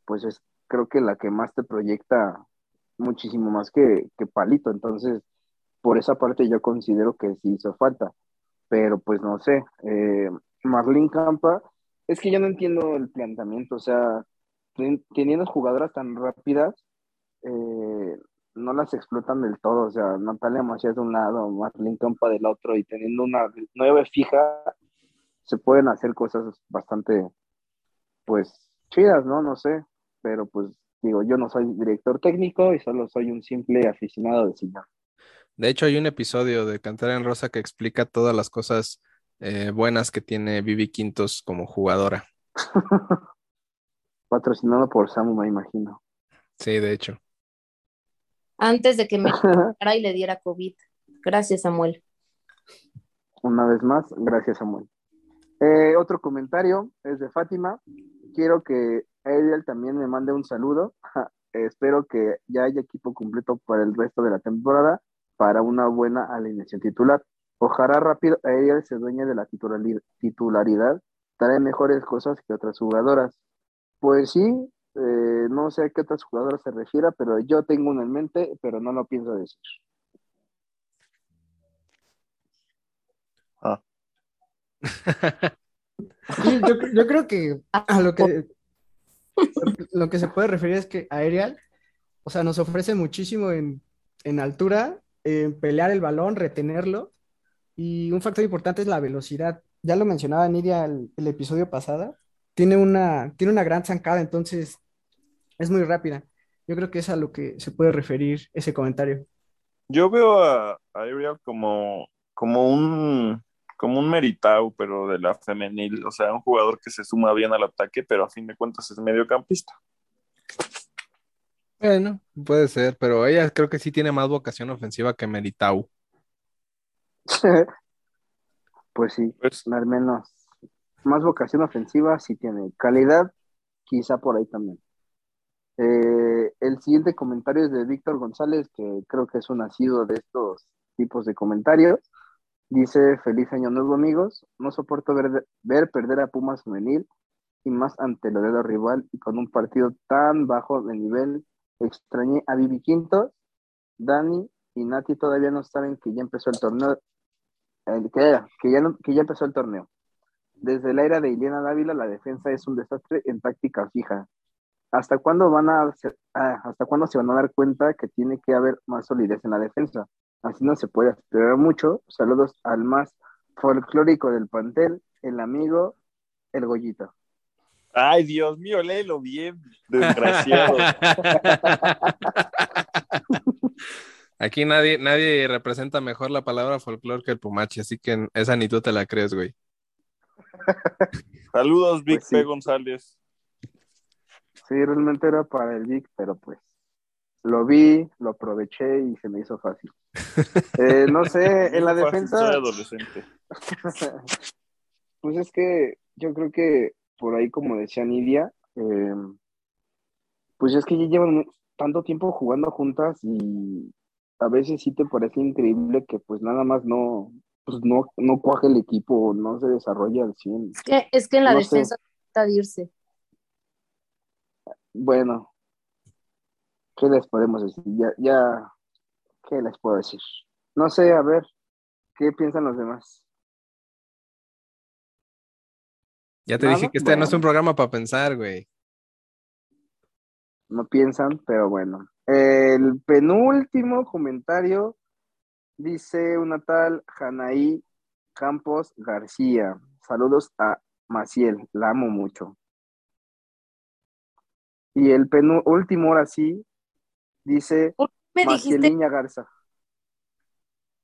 pues es creo que la que más te proyecta muchísimo más que, que Palito, entonces por esa parte yo considero que sí hizo falta, pero pues no sé, eh, Marlene Campa, es que yo no entiendo el planteamiento, o sea, ten- teniendo jugadoras tan rápidas, eh, no las explotan del todo, o sea, Natalia Macías de un lado, Marlene Campa del otro, y teniendo una nueve fija, se pueden hacer cosas bastante, pues, chidas, ¿no? No sé, pero pues digo, yo no soy director técnico y solo soy un simple aficionado de sillón. De hecho, hay un episodio de Cantar en Rosa que explica todas las cosas eh, buenas que tiene Vivi Quintos como jugadora. Patrocinado por Samu, me imagino. Sí, de hecho. Antes de que me y le diera COVID. Gracias, Samuel. Una vez más, gracias, Samuel. Eh, otro comentario es de Fátima. Quiero que Ariel también me mande un saludo. Espero que ya haya equipo completo para el resto de la temporada para una buena alineación titular. Ojalá rápido Ariel se dueñe de la titularidad, trae mejores cosas que otras jugadoras. Pues sí, eh, no sé a qué otras jugadoras se refiera, pero yo tengo una en mente, pero no lo pienso decir. Ah. yo, creo que a lo que lo que se puede referir es que Aerial, o sea, nos ofrece muchísimo en, altura, en pelear el balón, retenerlo, y un factor importante es la velocidad. Ya lo mencionaba Nidia el, el episodio pasado, tiene una, tiene una gran zancada, entonces es muy rápida. Yo creo que es a lo que se puede referir ese comentario. Yo veo a, a Ariel como, como un como un Meritau, pero de la femenil, o sea, un jugador que se suma bien al ataque, pero a fin de cuentas es mediocampista. Bueno, puede ser, pero ella creo que sí tiene más vocación ofensiva que Meritau. pues sí, pues, al menos más vocación ofensiva sí tiene. Calidad, quizá por ahí también. Eh, el siguiente comentario es de Víctor González, que creo que es un nacido de estos tipos de comentarios. Dice, feliz año nuevo amigos, no soporto ver, ver perder a Pumas femenil y más ante el dedo rival y con un partido tan bajo de nivel. Extrañé a Vivi Quintos, Dani y Nati todavía no saben que ya empezó el torneo, que, ya que ya empezó el torneo. Desde la era de Ileana Dávila, la defensa es un desastre en táctica fija. ¿Hasta cuándo van a ah, hasta cuándo se van a dar cuenta que tiene que haber más solidez en la defensa? Así no se puede esperar mucho. Saludos al más folclórico del pantel, el amigo, el Goyito. Ay, Dios mío, léelo bien, desgraciado. Aquí nadie, nadie representa mejor la palabra folclore que el Pumachi, así que esa ni tú te la crees, güey. Saludos, Vic pues González. Sí, realmente era para el Vic, pero pues lo vi, lo aproveché y se me hizo fácil. Eh, no sé, en la defensa. adolescente. pues es que yo creo que por ahí, como decía Nidia, eh, pues es que ya llevan tanto tiempo jugando juntas y a veces sí te parece increíble que pues nada más no, pues no, no cuaje el equipo, no se desarrolla al 100. Es que, es que en la defensa está de irse. Bueno, ¿qué les podemos decir? Ya, ya, ¿qué les puedo decir? No sé, a ver, ¿qué piensan los demás? Ya te dije que este no es un programa para pensar, güey. No piensan, pero bueno. El penúltimo comentario dice una tal Janaí Campos García. Saludos a Maciel, la amo mucho. Y el penúltimo, ahora sí, Dice ¿Me Macieliña Garza.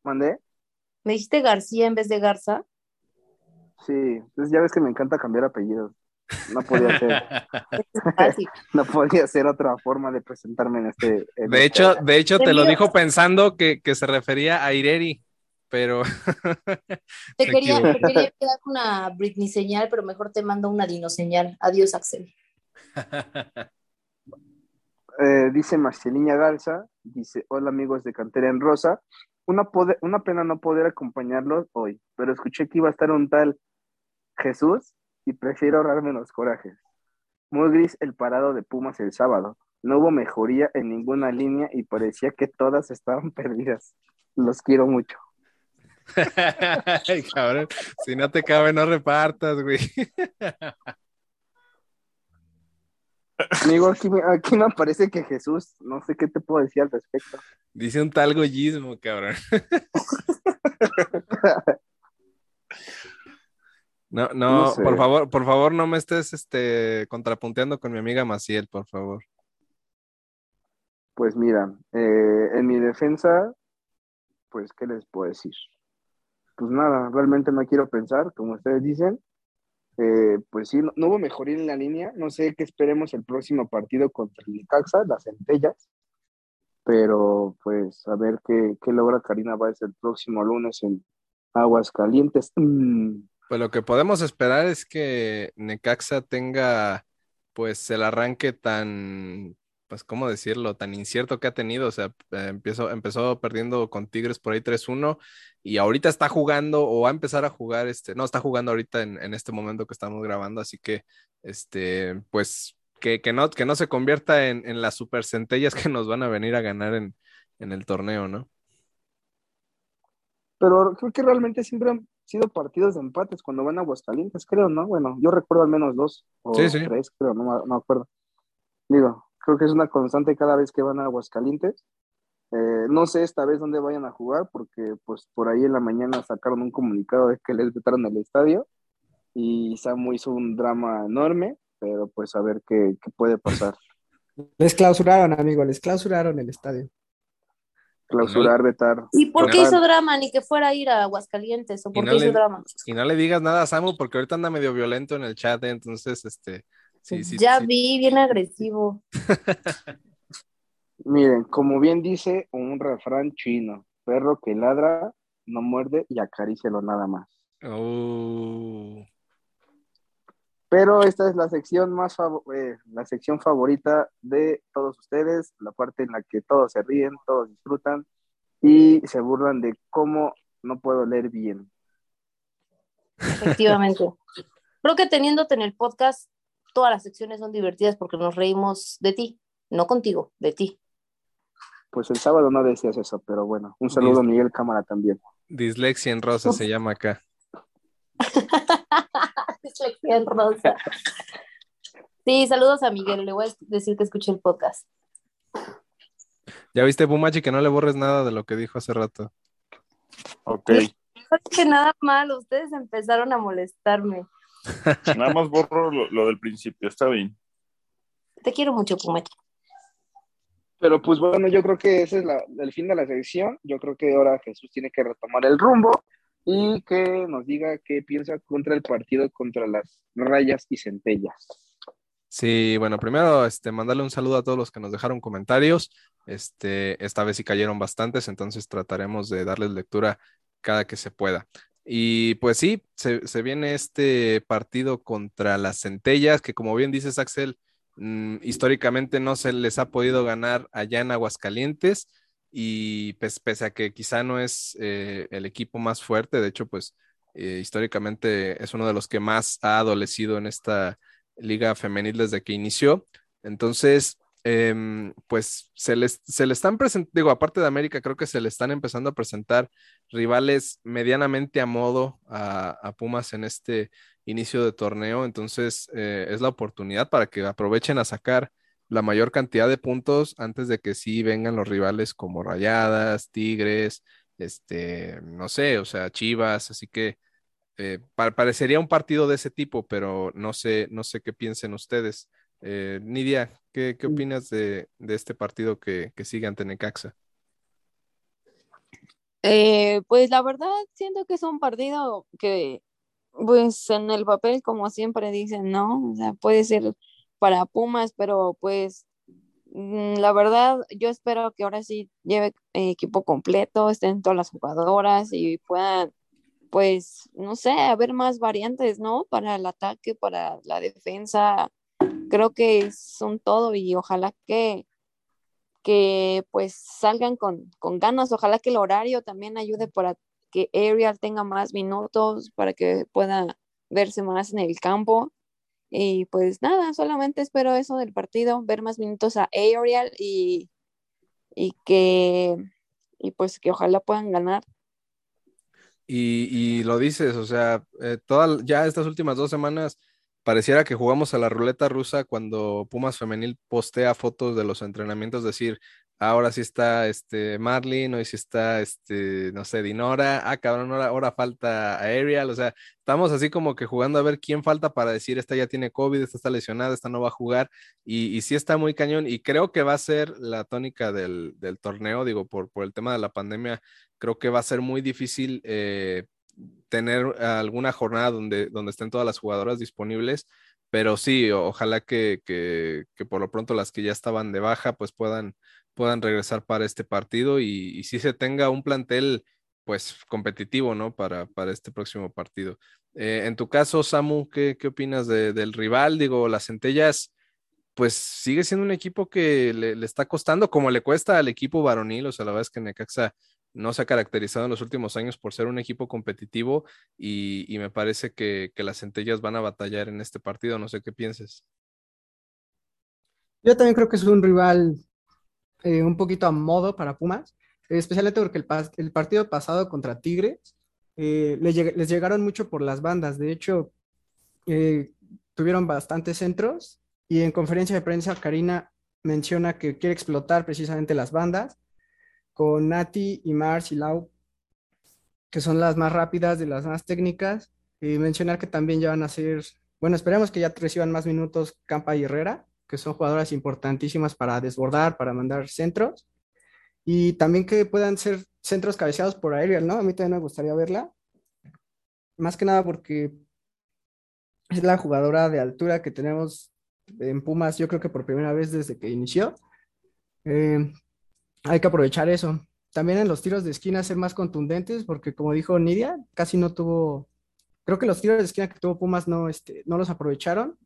¿Mandé? ¿Me dijiste García en vez de Garza? Sí, entonces ya ves que me encanta cambiar apellidos. No podía ser. no podía ser otra forma de presentarme en este. de este hecho, de hecho, te lo dijo pensando que, que se refería a Ireri, pero. te quería, te quería quedar una Britney señal, pero mejor te mando una Dino señal. Adiós, Axel. Eh, dice Marcelina Garza, dice, hola amigos de Cantera en Rosa, una, una pena no poder acompañarlos hoy, pero escuché que iba a estar un tal Jesús y prefiero ahorrarme los corajes. Muy gris el parado de Pumas el sábado. No hubo mejoría en ninguna línea y parecía que todas estaban perdidas. Los quiero mucho. Si no te cabe, no repartas, güey. Amigo, aquí me, aquí me parece que Jesús, no sé qué te puedo decir al respecto. Dice un tal goyismo, cabrón. No, no, por favor, por favor, no me estés este, contrapunteando con mi amiga Maciel, por favor. Pues mira, eh, en mi defensa, pues, ¿qué les puedo decir? Pues nada, realmente no quiero pensar, como ustedes dicen. Eh, pues sí, no, no, hubo mejoría en la línea. No sé qué esperemos el próximo partido contra el Necaxa, las centellas. Pero pues a ver qué, qué logra Karina Báez el próximo lunes en Aguas Calientes. Mm. Pues lo que podemos esperar es que Necaxa tenga pues el arranque tan, pues, ¿cómo decirlo? Tan incierto que ha tenido. O sea, eh, empezó, empezó perdiendo con Tigres por ahí 3-1 y ahorita está jugando o va a empezar a jugar, este, no, está jugando ahorita en, en este momento que estamos grabando, así que, este, pues, que, que, no, que no se convierta en, en, las super centellas que nos van a venir a ganar en, en el torneo, ¿no? Pero creo que realmente siempre han sido partidos de empates cuando van a Aguascalientes, creo, ¿no? Bueno, yo recuerdo al menos dos o sí, sí. tres, creo, no, no me acuerdo. Digo, creo que es una constante cada vez que van a Aguascalientes. Eh, no sé esta vez dónde vayan a jugar, porque pues por ahí en la mañana sacaron un comunicado de que les vetaron el estadio y Samu hizo un drama enorme, pero pues a ver qué, qué puede pasar. Les clausuraron, amigo, les clausuraron el estadio. Clausurar, vetar. ¿Y por qué hizo drama? Ni que fuera a ir a Aguascalientes, ¿o por qué hizo drama? Y no le digas nada a Samu, porque ahorita anda medio violento en el chat, ¿eh? entonces, este, Sí, sí, ya sí. vi, bien agresivo. Miren, como bien dice un refrán chino, perro que ladra, no muerde y acarícialo nada más. Oh. Pero esta es la sección más eh, la sección favorita de todos ustedes, la parte en la que todos se ríen, todos disfrutan y se burlan de cómo no puedo leer bien. Efectivamente. Creo que teniéndote en el podcast todas las secciones son divertidas porque nos reímos de ti, no contigo, de ti. Pues el sábado no decías eso, pero bueno, un saludo a Miguel Cámara también. Dislexia en rosa se llama acá. Dislexia en rosa. Sí, saludos a Miguel, le voy a decir que escuché el podcast. Ya viste, Pumachi, que no le borres nada de lo que dijo hace rato. Ok. No que nada malo, ustedes empezaron a molestarme. Nada más borro lo, lo, del principio, está bien. Te quiero mucho, Pumachi. Pero pues bueno, yo creo que ese es la, el fin de la sección. Yo creo que ahora Jesús tiene que retomar el rumbo y que nos diga qué piensa contra el partido contra las rayas y centellas. Sí, bueno, primero este, mandarle un saludo a todos los que nos dejaron comentarios. Este, esta vez sí cayeron bastantes, entonces trataremos de darles lectura cada que se pueda. Y pues sí, se, viene este partido contra las centellas, que como bien dices, Axel, mmm, históricamente no se les ha podido ganar allá en Aguascalientes. Y pues, pese a que quizá no es eh, el equipo más fuerte, de hecho, pues eh, históricamente es uno de los que más ha adolecido en esta liga femenil desde que inició. Entonces, eh, pues se les, se le están presentando, digo, aparte de América, creo que se le están empezando a presentar rivales medianamente a modo a, a Pumas en este inicio de torneo. Entonces, eh, es la oportunidad para que aprovechen a sacar la mayor cantidad de puntos antes de que sí vengan los rivales como Rayadas, Tigres, este, no sé, o sea, Chivas, así que eh, pa parecería un partido de ese tipo, pero no sé, no sé qué piensen ustedes. Eh, Nidia, ¿qué, ¿qué, opinas de, de, este partido que, que sigue ante Necaxa? Eh, pues la verdad siento que es un partido que, pues en el papel, como siempre dicen, ¿no? O sea, puede ser para Pumas, pero pues mm, la verdad yo espero que ahora sí lleve equipo completo, estén todas las jugadoras y puedan pues, no sé, haber más variantes, ¿no? Para el ataque, para la defensa, creo que son todo y ojalá que, que pues salgan con, con ganas, ojalá que el horario también ayude para que Ariel tenga más minutos, para que pueda verse más en el campo. Y pues nada, solamente espero eso del partido, ver más minutos a Ariel y, y que y pues que ojalá puedan ganar. Y, y, lo dices, o sea, eh, toda, ya estas últimas dos semanas pareciera que jugamos a la ruleta rusa cuando Pumas Femenil postea fotos de los entrenamientos, decir, ahora sí está este Marlin, hoy sí está este, no sé, Dinora, ah, cabrón, ahora, ahora falta Ariel, o sea, estamos así como que jugando a ver quién falta para decir, esta ya tiene COVID, esta está lesionada, esta no va a jugar, y, y sí está muy cañón, y creo que va a ser la tónica del, del torneo, digo, por, por el tema de la pandemia, creo que va a ser muy difícil eh, tener alguna jornada donde, donde estén todas las jugadoras disponibles, pero sí, ojalá que, que, que, por lo pronto las que ya estaban de baja pues puedan, puedan regresar para este partido y, y si se tenga un plantel pues competitivo, ¿no? Para, para este próximo partido. Eh, en tu caso, Samu, ¿qué, qué opinas de, del rival? Digo, las centellas, pues sigue siendo un equipo que le, le, está costando, como le cuesta al equipo varonil, o sea, la verdad es que Necaxa no se ha caracterizado en los últimos años por ser un equipo competitivo y, me parece que, las centellas van a batallar en este partido, no sé qué pienses. Yo también creo que es un rival eh, un poquito a modo para Pumas, especialmente porque el, el partido pasado contra Tigres eh, les, llegaron mucho por las bandas, de hecho eh, tuvieron bastantes centros y en conferencia de prensa Karina menciona que quiere explotar precisamente las bandas con Nati y Mars y Lau, que son las más rápidas, de las más técnicas. Y mencionar que también ya van a ser, bueno, esperemos que ya reciban más minutos Campa y Herrera, que son jugadoras importantísimas para desbordar, para mandar centros. Y también que puedan ser centros cabeceados por Ariel, ¿no? A mí también me gustaría verla. Más que nada porque es la jugadora de altura que tenemos en Pumas, yo creo que por primera vez desde que inició. Eh, hay que aprovechar eso. También en los tiros de esquina ser más contundentes, porque como dijo Nidia, casi no tuvo, creo que los tiros de esquina que tuvo Pumas no, este, no los aprovecharon.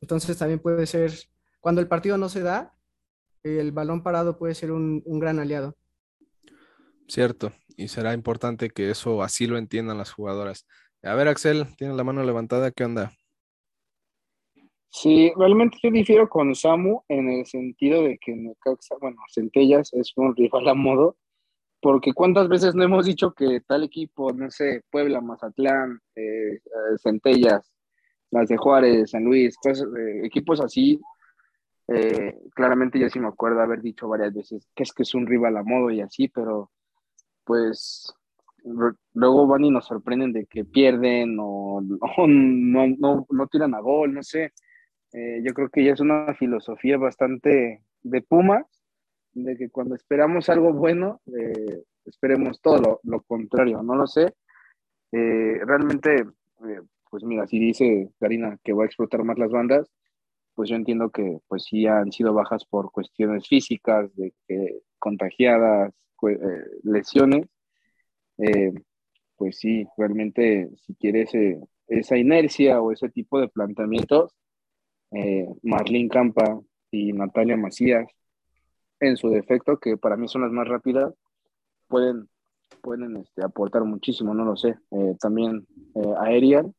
Entonces también puede ser, cuando el partido no se da, el balón parado puede ser un, un gran aliado. Cierto, y será importante que eso así lo entiendan las jugadoras. A ver, Axel, tiene la mano levantada, ¿qué onda? Sí, realmente yo difiero con Samu en el sentido de que Necaxa, bueno, Centellas es un rival a modo, porque cuántas veces no hemos dicho que tal equipo, no sé, Puebla, Mazatlán, eh, Centellas, las de Juárez, San Luis, pues, eh, equipos así, eh, claramente yo sí me acuerdo haber dicho varias veces que es que es un rival a modo y así, pero pues luego van y nos sorprenden de que pierden o, o no, no, no tiran a gol, no sé. Eh, yo creo que ya es una filosofía bastante de Pumas, de que cuando esperamos algo bueno, eh, esperemos todo lo, lo, contrario, no lo sé. Eh, realmente, eh, pues mira, si dice Karina que va a explotar más las bandas, pues yo entiendo que pues sí han sido bajas por cuestiones físicas, de que contagiadas, lesiones. pues sí, realmente si quieres esa inercia o ese tipo de planteamientos, eh, Marlene Campa y Natalia Macías, en su defecto, que para mí son las más rápidas, pueden, pueden este, aportar muchísimo, no lo sé. Eh, también eh, Aerial.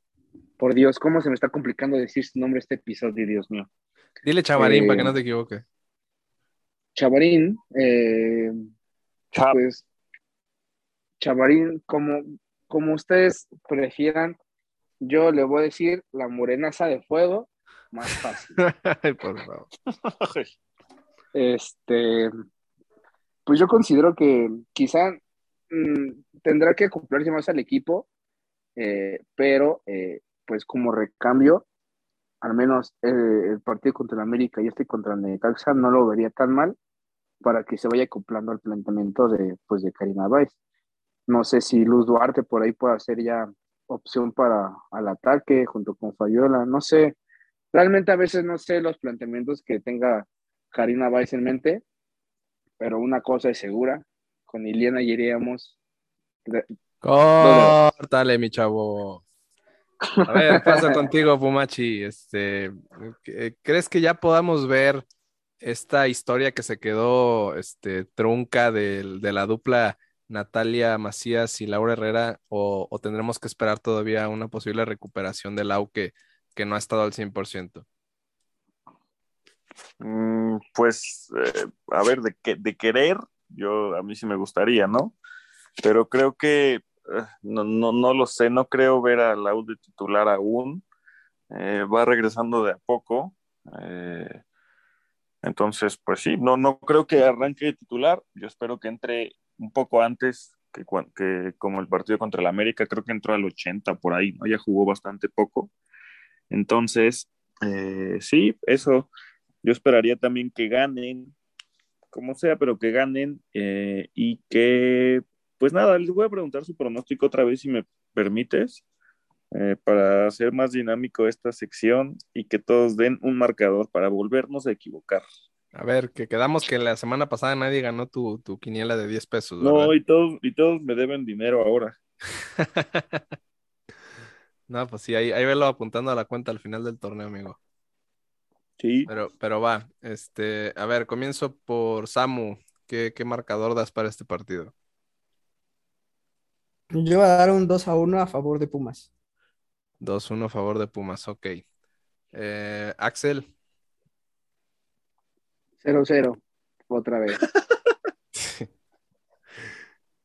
Por Dios, ¿cómo se me está complicando decir su nombre este episodio, Dios mío? Dile Chavarín para que no te equivoques. Chavarín, eh, pues, Chavarín, como, como ustedes prefieran, yo le voy a decir la morenaza de fuego más fácil. Por favor. Este, pues yo considero que quizá mmm, tendrá que acoplarse más al equipo, eh, pero eh, pues como recambio, al menos eh, el partido contra el América y este contra el Necaxa no lo vería tan mal para que se vaya acoplando al planteamiento de, pues, de Karina Báez. No sé si Luz Duarte por ahí pueda ser ya opción para al ataque junto con Fabiola, no sé, Realmente a veces no sé los planteamientos que tenga Karina Weiss en mente, pero una cosa es segura, con Iliana iríamos. Córtale, mi chavo. A ver, pasa contigo, Pumachi. Este, ¿Crees que ya podamos ver esta historia que se quedó este, trunca de, de la dupla Natalia Macías y Laura Herrera? O, o, tendremos que esperar todavía una posible recuperación del Lau que que no ha estado al 100%? Mm, pues, eh, a ver, de, que, de querer, yo a mí sí me gustaría, ¿no? Pero creo que, eh, no, no, no, lo sé, no creo ver a Lau de titular aún. Eh, va regresando de a poco. Entonces, pues sí, no, no creo que arranque de titular. Yo espero que entre un poco antes que, que como el partido contra el América, creo que entró al 80 por ahí, ¿no? Ya jugó bastante poco. Entonces, eh, sí, eso. Yo esperaría también que ganen, como sea, pero que ganen eh, y que pues nada, les voy a preguntar su pronóstico otra vez si me permites, eh, para hacer más dinámico esta sección y que todos den un marcador para volvernos a equivocar. A ver, que quedamos que la semana pasada nadie ganó tu, tu quiniela de 10 pesos. No, y todos, y todos me deben dinero ahora. No, pues sí, ahí, ahí velo apuntando a la cuenta al final del torneo, amigo. Sí. Pero, pero va, este, a ver, comienzo por Samu. ¿Qué, qué marcador das para este partido? Yo voy a dar un 2 a 1 a favor de Pumas. 2-1 a favor de Pumas, ok. Eh, Axel, 0-0, otra vez.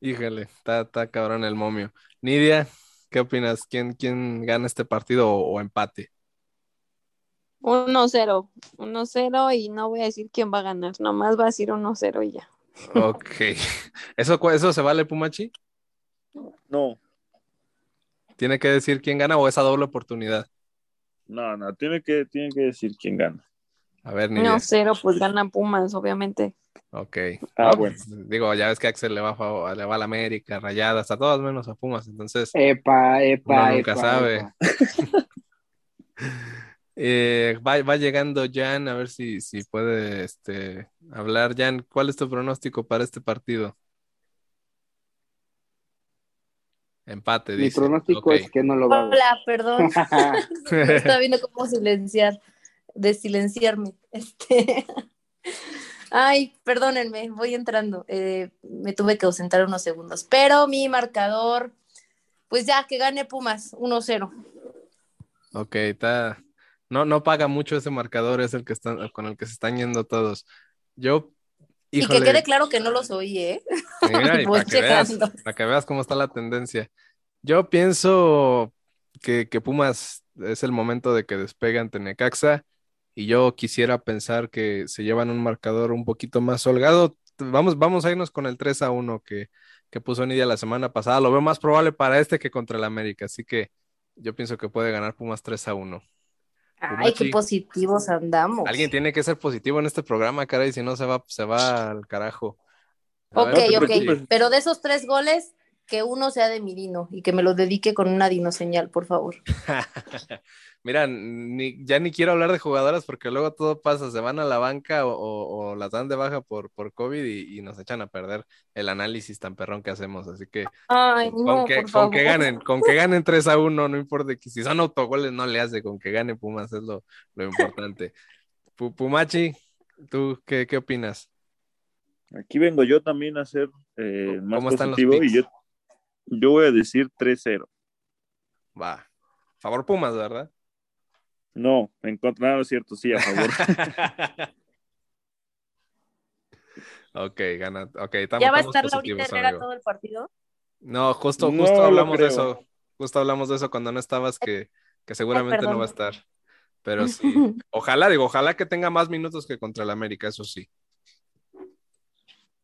híjole, está, está cabrón el momio. Nidia, ¿qué opinas? ¿Quién, quién gana este partido o, o empate? 1-0, 1-0 y no voy a decir quién va a ganar, nomás va a decir 1-0 y ya. Ok. ¿Eso, ¿Eso se vale, Pumachi? No, ¿Tiene que decir quién gana o esa doble oportunidad? no, no, tiene que, tiene que decir quién gana. A ver, Nidia. 1-0, pues gana Pumas, obviamente. Ok. Ah, No, bueno. pues, digo, ya ves que Axel le va a, le va a la América, Rayadas, a todas menos a Pumas. Entonces, Epa, epa, Uno nunca epa, sabe. epa. eh, va, va llegando Jan, a ver si, si puede este, hablar. Jan, ¿cuál es tu pronóstico para este partido? Empate, Mi dice. pronóstico Ok. es que no lo va a Hola, perdón. Estaba viendo cómo silenciar, desilenciarme. Este. Ay, perdónenme, voy entrando. Eh, me tuve que ausentar unos segundos. Pero mi marcador, pues ya, que gane Pumas, 1-0. Ok, está. No, no paga mucho ese marcador, es el que están, con el que se están yendo todos. Yo, Y que quede claro que no los oí, ¿eh? mira, y Voy para que veas, checando. para que veas cómo está la tendencia. Yo pienso que, que Pumas es el momento de que despegue ante Necaxa y yo quisiera pensar que se llevan un marcador un poquito más holgado. Vamos, vamos a irnos con el 3 a 1 que, que puso Nidia la semana pasada. Lo veo más probable para este que contra el América, así que yo pienso que puede ganar Pumas 3 a 1. Ay, qué positivos andamos. Alguien tiene que ser positivo en este programa, caray, si no se va, se va al carajo. A Ok, ver, ok. Pero de esos tres goles, que uno sea de Mirino y que me lo dedique con una dinoseñal, por favor. Mira, ni- ya ni quiero hablar de jugadoras porque luego todo pasa, se van a la banca o, o- o las dan de baja por, por COVID y, y nos echan a perder el análisis tan perrón que hacemos. Así que Ay, con, no, que, por con favor. que ganen, con que ganen 3 a 1, no importa que si son autogoles no le hace, con que gane Pumas es lo, lo importante. Pu- Pumachi, ¿tú qué, qué opinas? Aquí vengo yo también a ser eh, más ¿Cómo están los positivo y yo, yo voy a decir 3-0. Va, favor Pumas, ¿verdad? No, en contra, no es cierto, sí, a favor. Ok, gana. Ok, estamos, ¿Ya va a estar Laurita Herrera amigo. todo el partido? No, justo, justo hablamos de eso. Justo hablamos de eso cuando no estabas, que, que seguramente no va a estar. Pero sí. Ojalá, digo, ojalá que tenga más minutos que contra el América, eso sí.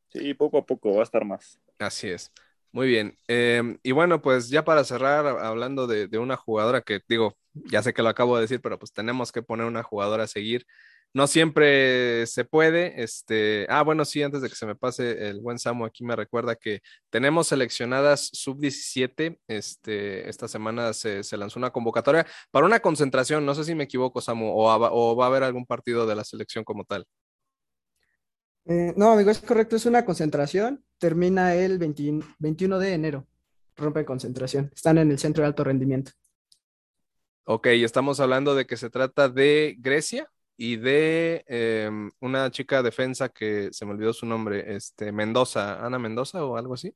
Sí, poco a poco va a estar más. Así es. Muy bien. Eh, y bueno, pues ya para cerrar, hablando de, una jugadora que digo, ya sé que lo acabo de decir, pero pues tenemos que poner una jugadora a seguir. No siempre se puede. Este, ah, bueno, sí, antes de que se me pase el buen Samu, aquí me recuerda que tenemos seleccionadas sub-17. Este, esta semana se, se lanzó una convocatoria para una concentración. No sé si me equivoco, Samu, o, o va a haber algún partido de la selección como tal. Eh, no, amigo, es correcto, es una concentración. Termina el 20 21 de enero. Rompe concentración. Están en el centro de alto rendimiento. Ok, estamos hablando de que se trata de Grecia y de eh, una chica defensa que se me olvidó su nombre, este, Mendoza, Ana Mendoza o algo así.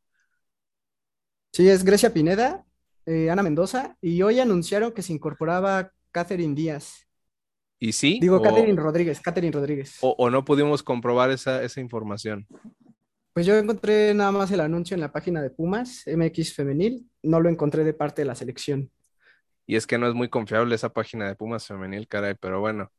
Sí, es Grecia Pineda, eh, Ana Mendoza, y hoy anunciaron que se incorporaba Catherine Díaz. Y sí, Digo, o, Catherine Rodríguez, Catherine Rodríguez. o- o no pudimos comprobar esa, esa información. Pues yo encontré nada más el anuncio en la página de Pumas, MX Femenil, no lo encontré de parte de la selección. Y es que no es muy confiable esa página de Pumas Femenil, caray, pero bueno,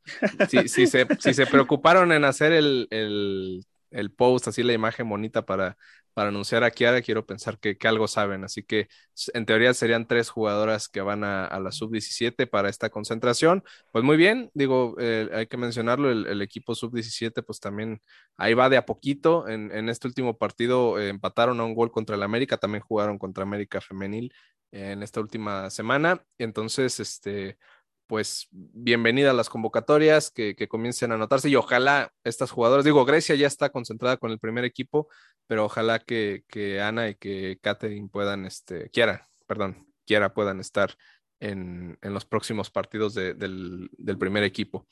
si, si se, si se preocuparon en hacer el, el, el post, así la imagen bonita para, para anunciar a Kiara, quiero pensar que, que, algo saben. Así que en teoría serían tres jugadoras que van a, la sub-17 para esta concentración. Pues muy bien, digo, eh, hay que mencionarlo, el, el equipo sub-17 pues también ahí va de a poquito. En, en este último partido eh, empataron a un gol contra el América, también jugaron contra América Femenil eh, en esta última semana. Entonces, este pues bienvenida a las convocatorias, que, que, comiencen a anotarse y ojalá estas jugadoras, digo, Grecia ya está concentrada con el primer equipo, pero ojalá que, que Ana y que Catherine puedan, este, quiera, perdón, quiera puedan estar en, en los próximos partidos de, del, del, primer equipo.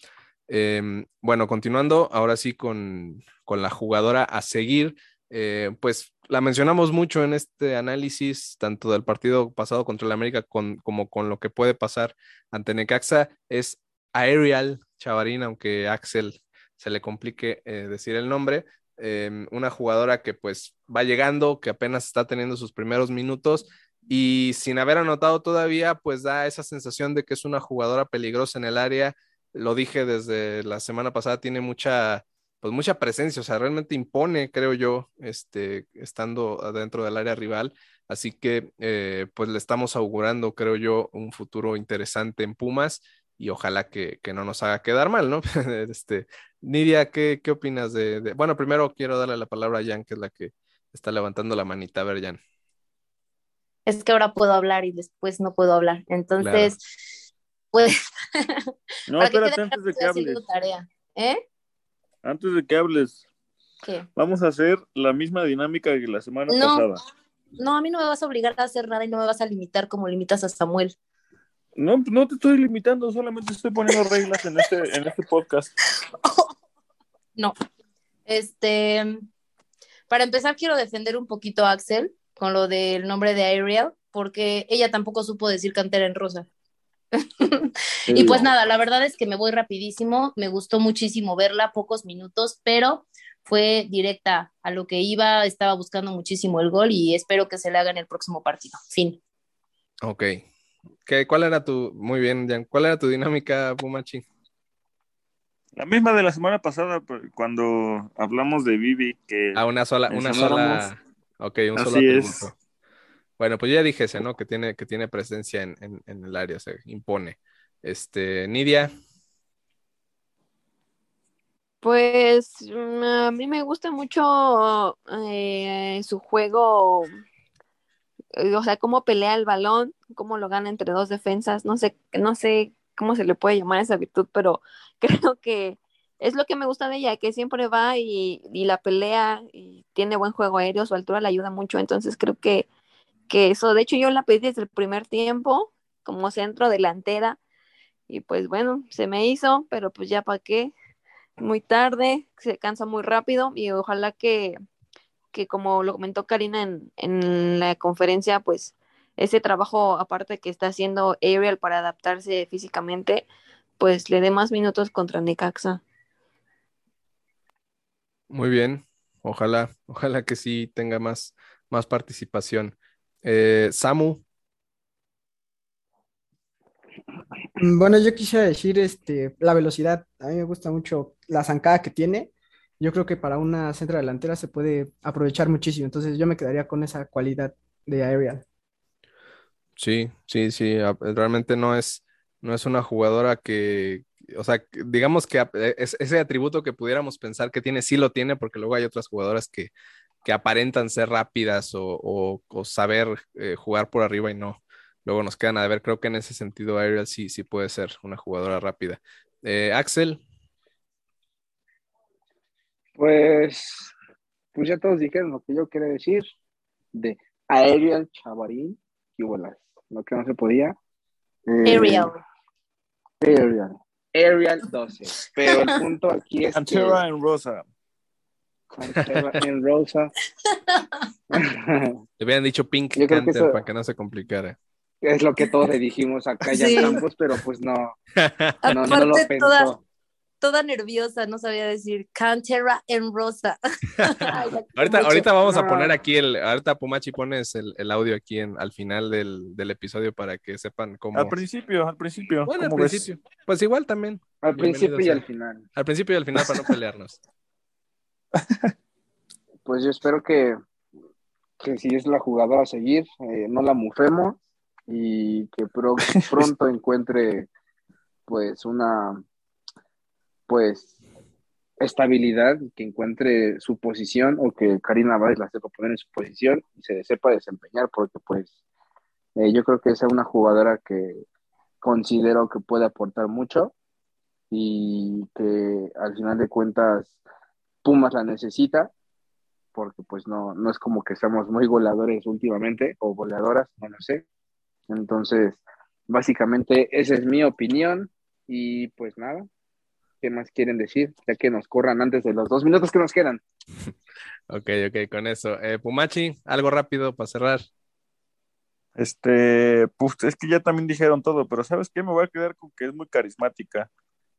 Eh, bueno, continuando ahora sí con, con la jugadora a seguir, eh, pues la mencionamos mucho en este análisis, tanto del partido pasado contra el América como con lo que puede pasar ante Necaxa, es Ariel Chavarín, aunque Axel se le complique eh, decir el nombre, eh, una jugadora que pues va llegando, que apenas está teniendo sus primeros minutos y sin haber anotado todavía, pues da esa sensación de que es una jugadora peligrosa en el área. Lo dije desde la semana pasada, tiene mucha pues mucha presencia, o sea, realmente impone, creo yo, este, estando adentro del área rival. Así que, eh, pues le estamos augurando, creo yo, un futuro interesante en Pumas y ojalá que, que no nos haga quedar mal, ¿no? este, Nidia, ¿qué, qué opinas de, de, Bueno, primero quiero darle la palabra a Jan, que es la que está levantando la manita. A ver, Jan. Es que ahora puedo hablar y después no puedo hablar. Entonces, claro. pues... no, espérate antes de que hables. Tarea. ¿Eh? Antes de que hables, ¿Qué? vamos a hacer la misma dinámica que la semana no, pasada. No, a mí no me vas a obligar a hacer nada y no me vas a limitar como limitas a Samuel. No, no te estoy limitando, solamente estoy poniendo reglas en este, en este podcast. no. Este, para empezar, quiero defender un poquito a Axel con lo del nombre de Ariel, porque ella tampoco supo decir cantera en rosa. Y pues nada, la verdad es que me voy rapidísimo, me gustó muchísimo verla, pocos minutos, pero fue directa a lo que iba, estaba buscando muchísimo el gol y espero que se le haga en el próximo partido. Fin. Ok. ¿Qué, ¿Cuál era tu, muy bien, Jan, cuál era tu dinámica, Pumachi? La misma de la semana pasada, cuando hablamos de Vivi, que... Ah, una sola, una sola... Ok, un Así solo es. Bueno, pues ya dije ese, ¿no? Que tiene, que tiene presencia en, el área, se impone. Este, Nidia. Pues a mí me gusta mucho eh, su juego, o sea, cómo pelea el balón, cómo lo gana entre dos defensas, no sé, no sé cómo se le puede llamar esa virtud, pero creo que es lo que me gusta de ella, que siempre va y, y la pelea y tiene buen juego aéreo, su altura le ayuda mucho, entonces creo que que eso, de hecho yo la pedí desde el primer tiempo como centro delantera y pues bueno, se me hizo, pero pues ya para qué, muy tarde, se cansa muy rápido y ojalá que, que como lo comentó Karina en, en la conferencia, pues ese trabajo aparte que está haciendo Ariel para adaptarse físicamente, pues le dé más minutos contra Necaxa. Muy bien, ojalá, ojalá que sí tenga más, más participación. Eh, Samu. Bueno, yo quisiera decir este, la velocidad. A mí me gusta mucho la zancada que tiene. Yo creo que para una centro delantera se puede aprovechar muchísimo. Entonces yo me quedaría con esa cualidad de Ariel. Sí, sí, sí. Realmente no es, no es una jugadora que, o sea, digamos que ese atributo que pudiéramos pensar que tiene, sí lo tiene, porque luego hay otras jugadoras que, que aparentan ser rápidas o, o, o saber eh, jugar por arriba y no. Luego nos quedan a ver, creo que en ese sentido Ariel sí, sí puede ser una jugadora rápida. Eh, Axel. Pues, pues ya todos dijeron lo que yo quería decir de Ariel Chavarín, y bolas, lo que no se podía. Eh, Ariel. Ariel. Ariel 12. Pero el punto aquí es Cantera que... en rosa. En rosa. Le habían dicho Pink Yo creo que Canter eso- para que no se complicara. Es lo que todos le dijimos acá ya Sí. ambos, pero pues no, no, no lo pensó. toda, toda nerviosa, no sabía decir Cantera en rosa. Ahorita, ahorita vamos a No. poner aquí el, ahorita Pumachi pones el, el audio aquí en, al final del, del episodio para que sepan cómo. Al principio, al principio. Bueno, al principio. Pues igual también. Al principio y al final. Al principio y al final para no pelearnos. Pues yo espero que, que si es la jugadora a seguir, eh, no la mufemos y que pro- pronto encuentre pues una pues estabilidad, que encuentre su posición o que Karina Báez la sepa poner en su posición y se sepa desempeñar porque pues eh, yo creo que es una jugadora que considero que puede aportar mucho y que al final de cuentas Pumas la necesita porque pues no, no es como que seamos muy goleadores últimamente o goleadoras, no lo sé. Entonces, básicamente esa es mi opinión y pues nada, ¿qué más quieren decir? Ya que nos corran antes de los dos minutos que nos quedan. Ok, ok, con eso. Eh, Pumachi, algo rápido para cerrar. Este, pues es que ya también dijeron todo, pero ¿sabes qué? Me voy a quedar con que es muy carismática.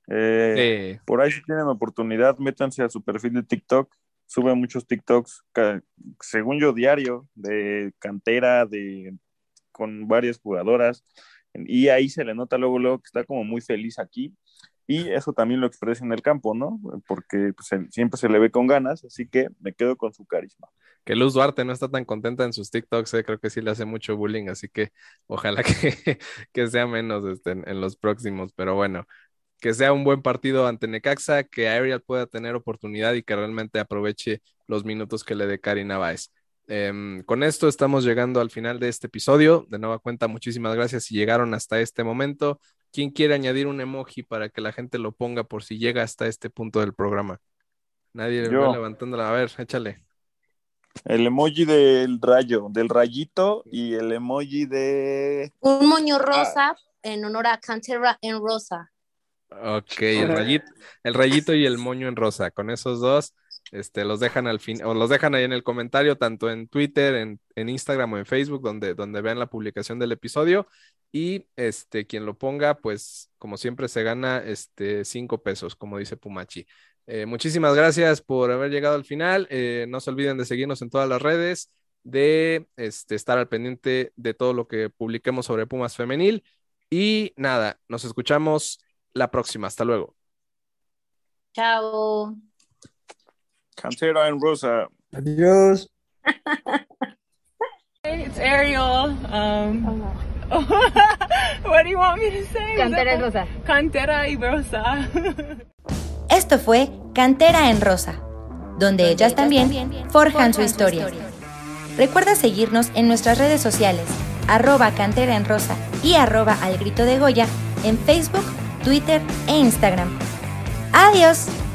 Eh, Sí. Por ahí si tienen oportunidad, métanse a su perfil de TikTok, sube muchos TikToks, según yo, diario, de cantera, de con varias jugadoras, y ahí se le nota luego, luego que está como muy feliz aquí, y eso también lo expresa en el campo, ¿no? Porque pues, él siempre se le ve con ganas, así que me quedo con su carisma. Que Luz Duarte no está tan contenta en sus TikToks, eh, creo que sí le hace mucho bullying, así que ojalá que, que sea menos este, en, en los próximos, pero bueno, que sea un buen partido ante Necaxa, que Ariel pueda tener oportunidad y que realmente aproveche los minutos que le dé Karina Báez. Em, con esto estamos llegando al final de este episodio. De nueva cuenta, muchísimas gracias si llegaron hasta este momento. ¿Quién quiere añadir un emoji para que la gente lo ponga por si llega hasta este punto del programa? Nadie Yo. va levantándola. A ver, échale. El emoji del rayo, del rayito, y el emoji de... Un moño rosa en honor a Cantera en rosa. Ok, el rayito, el rayito y el moño en rosa. Con esos dos, este, los dejan al fin, o los dejan ahí en el comentario, tanto en Twitter, en, en Instagram o en Facebook, donde, donde vean la publicación del episodio. Y este, quien lo ponga, pues, como siempre, se gana este cinco pesos, como dice Pumachi. Eh, muchísimas gracias por haber llegado al final. Eh, no se olviden de seguirnos en todas las redes, de este, estar al pendiente de todo lo que publiquemos sobre Pumas Femenil. Y nada, nos escuchamos la próxima. Hasta luego. Chao. Cantera en rosa. Adiós. Hey, it's Ariel. Um, what do you want me to say? Cantera en rosa. Cantera y rosa. Esto fue Cantera en Rosa, donde ellas también forjan su historia. Recuerda seguirnos en nuestras redes sociales, arroba Cantera en Rosa y arroba Al Grito de Goya en Facebook, Twitter e Instagram. ¡Adiós!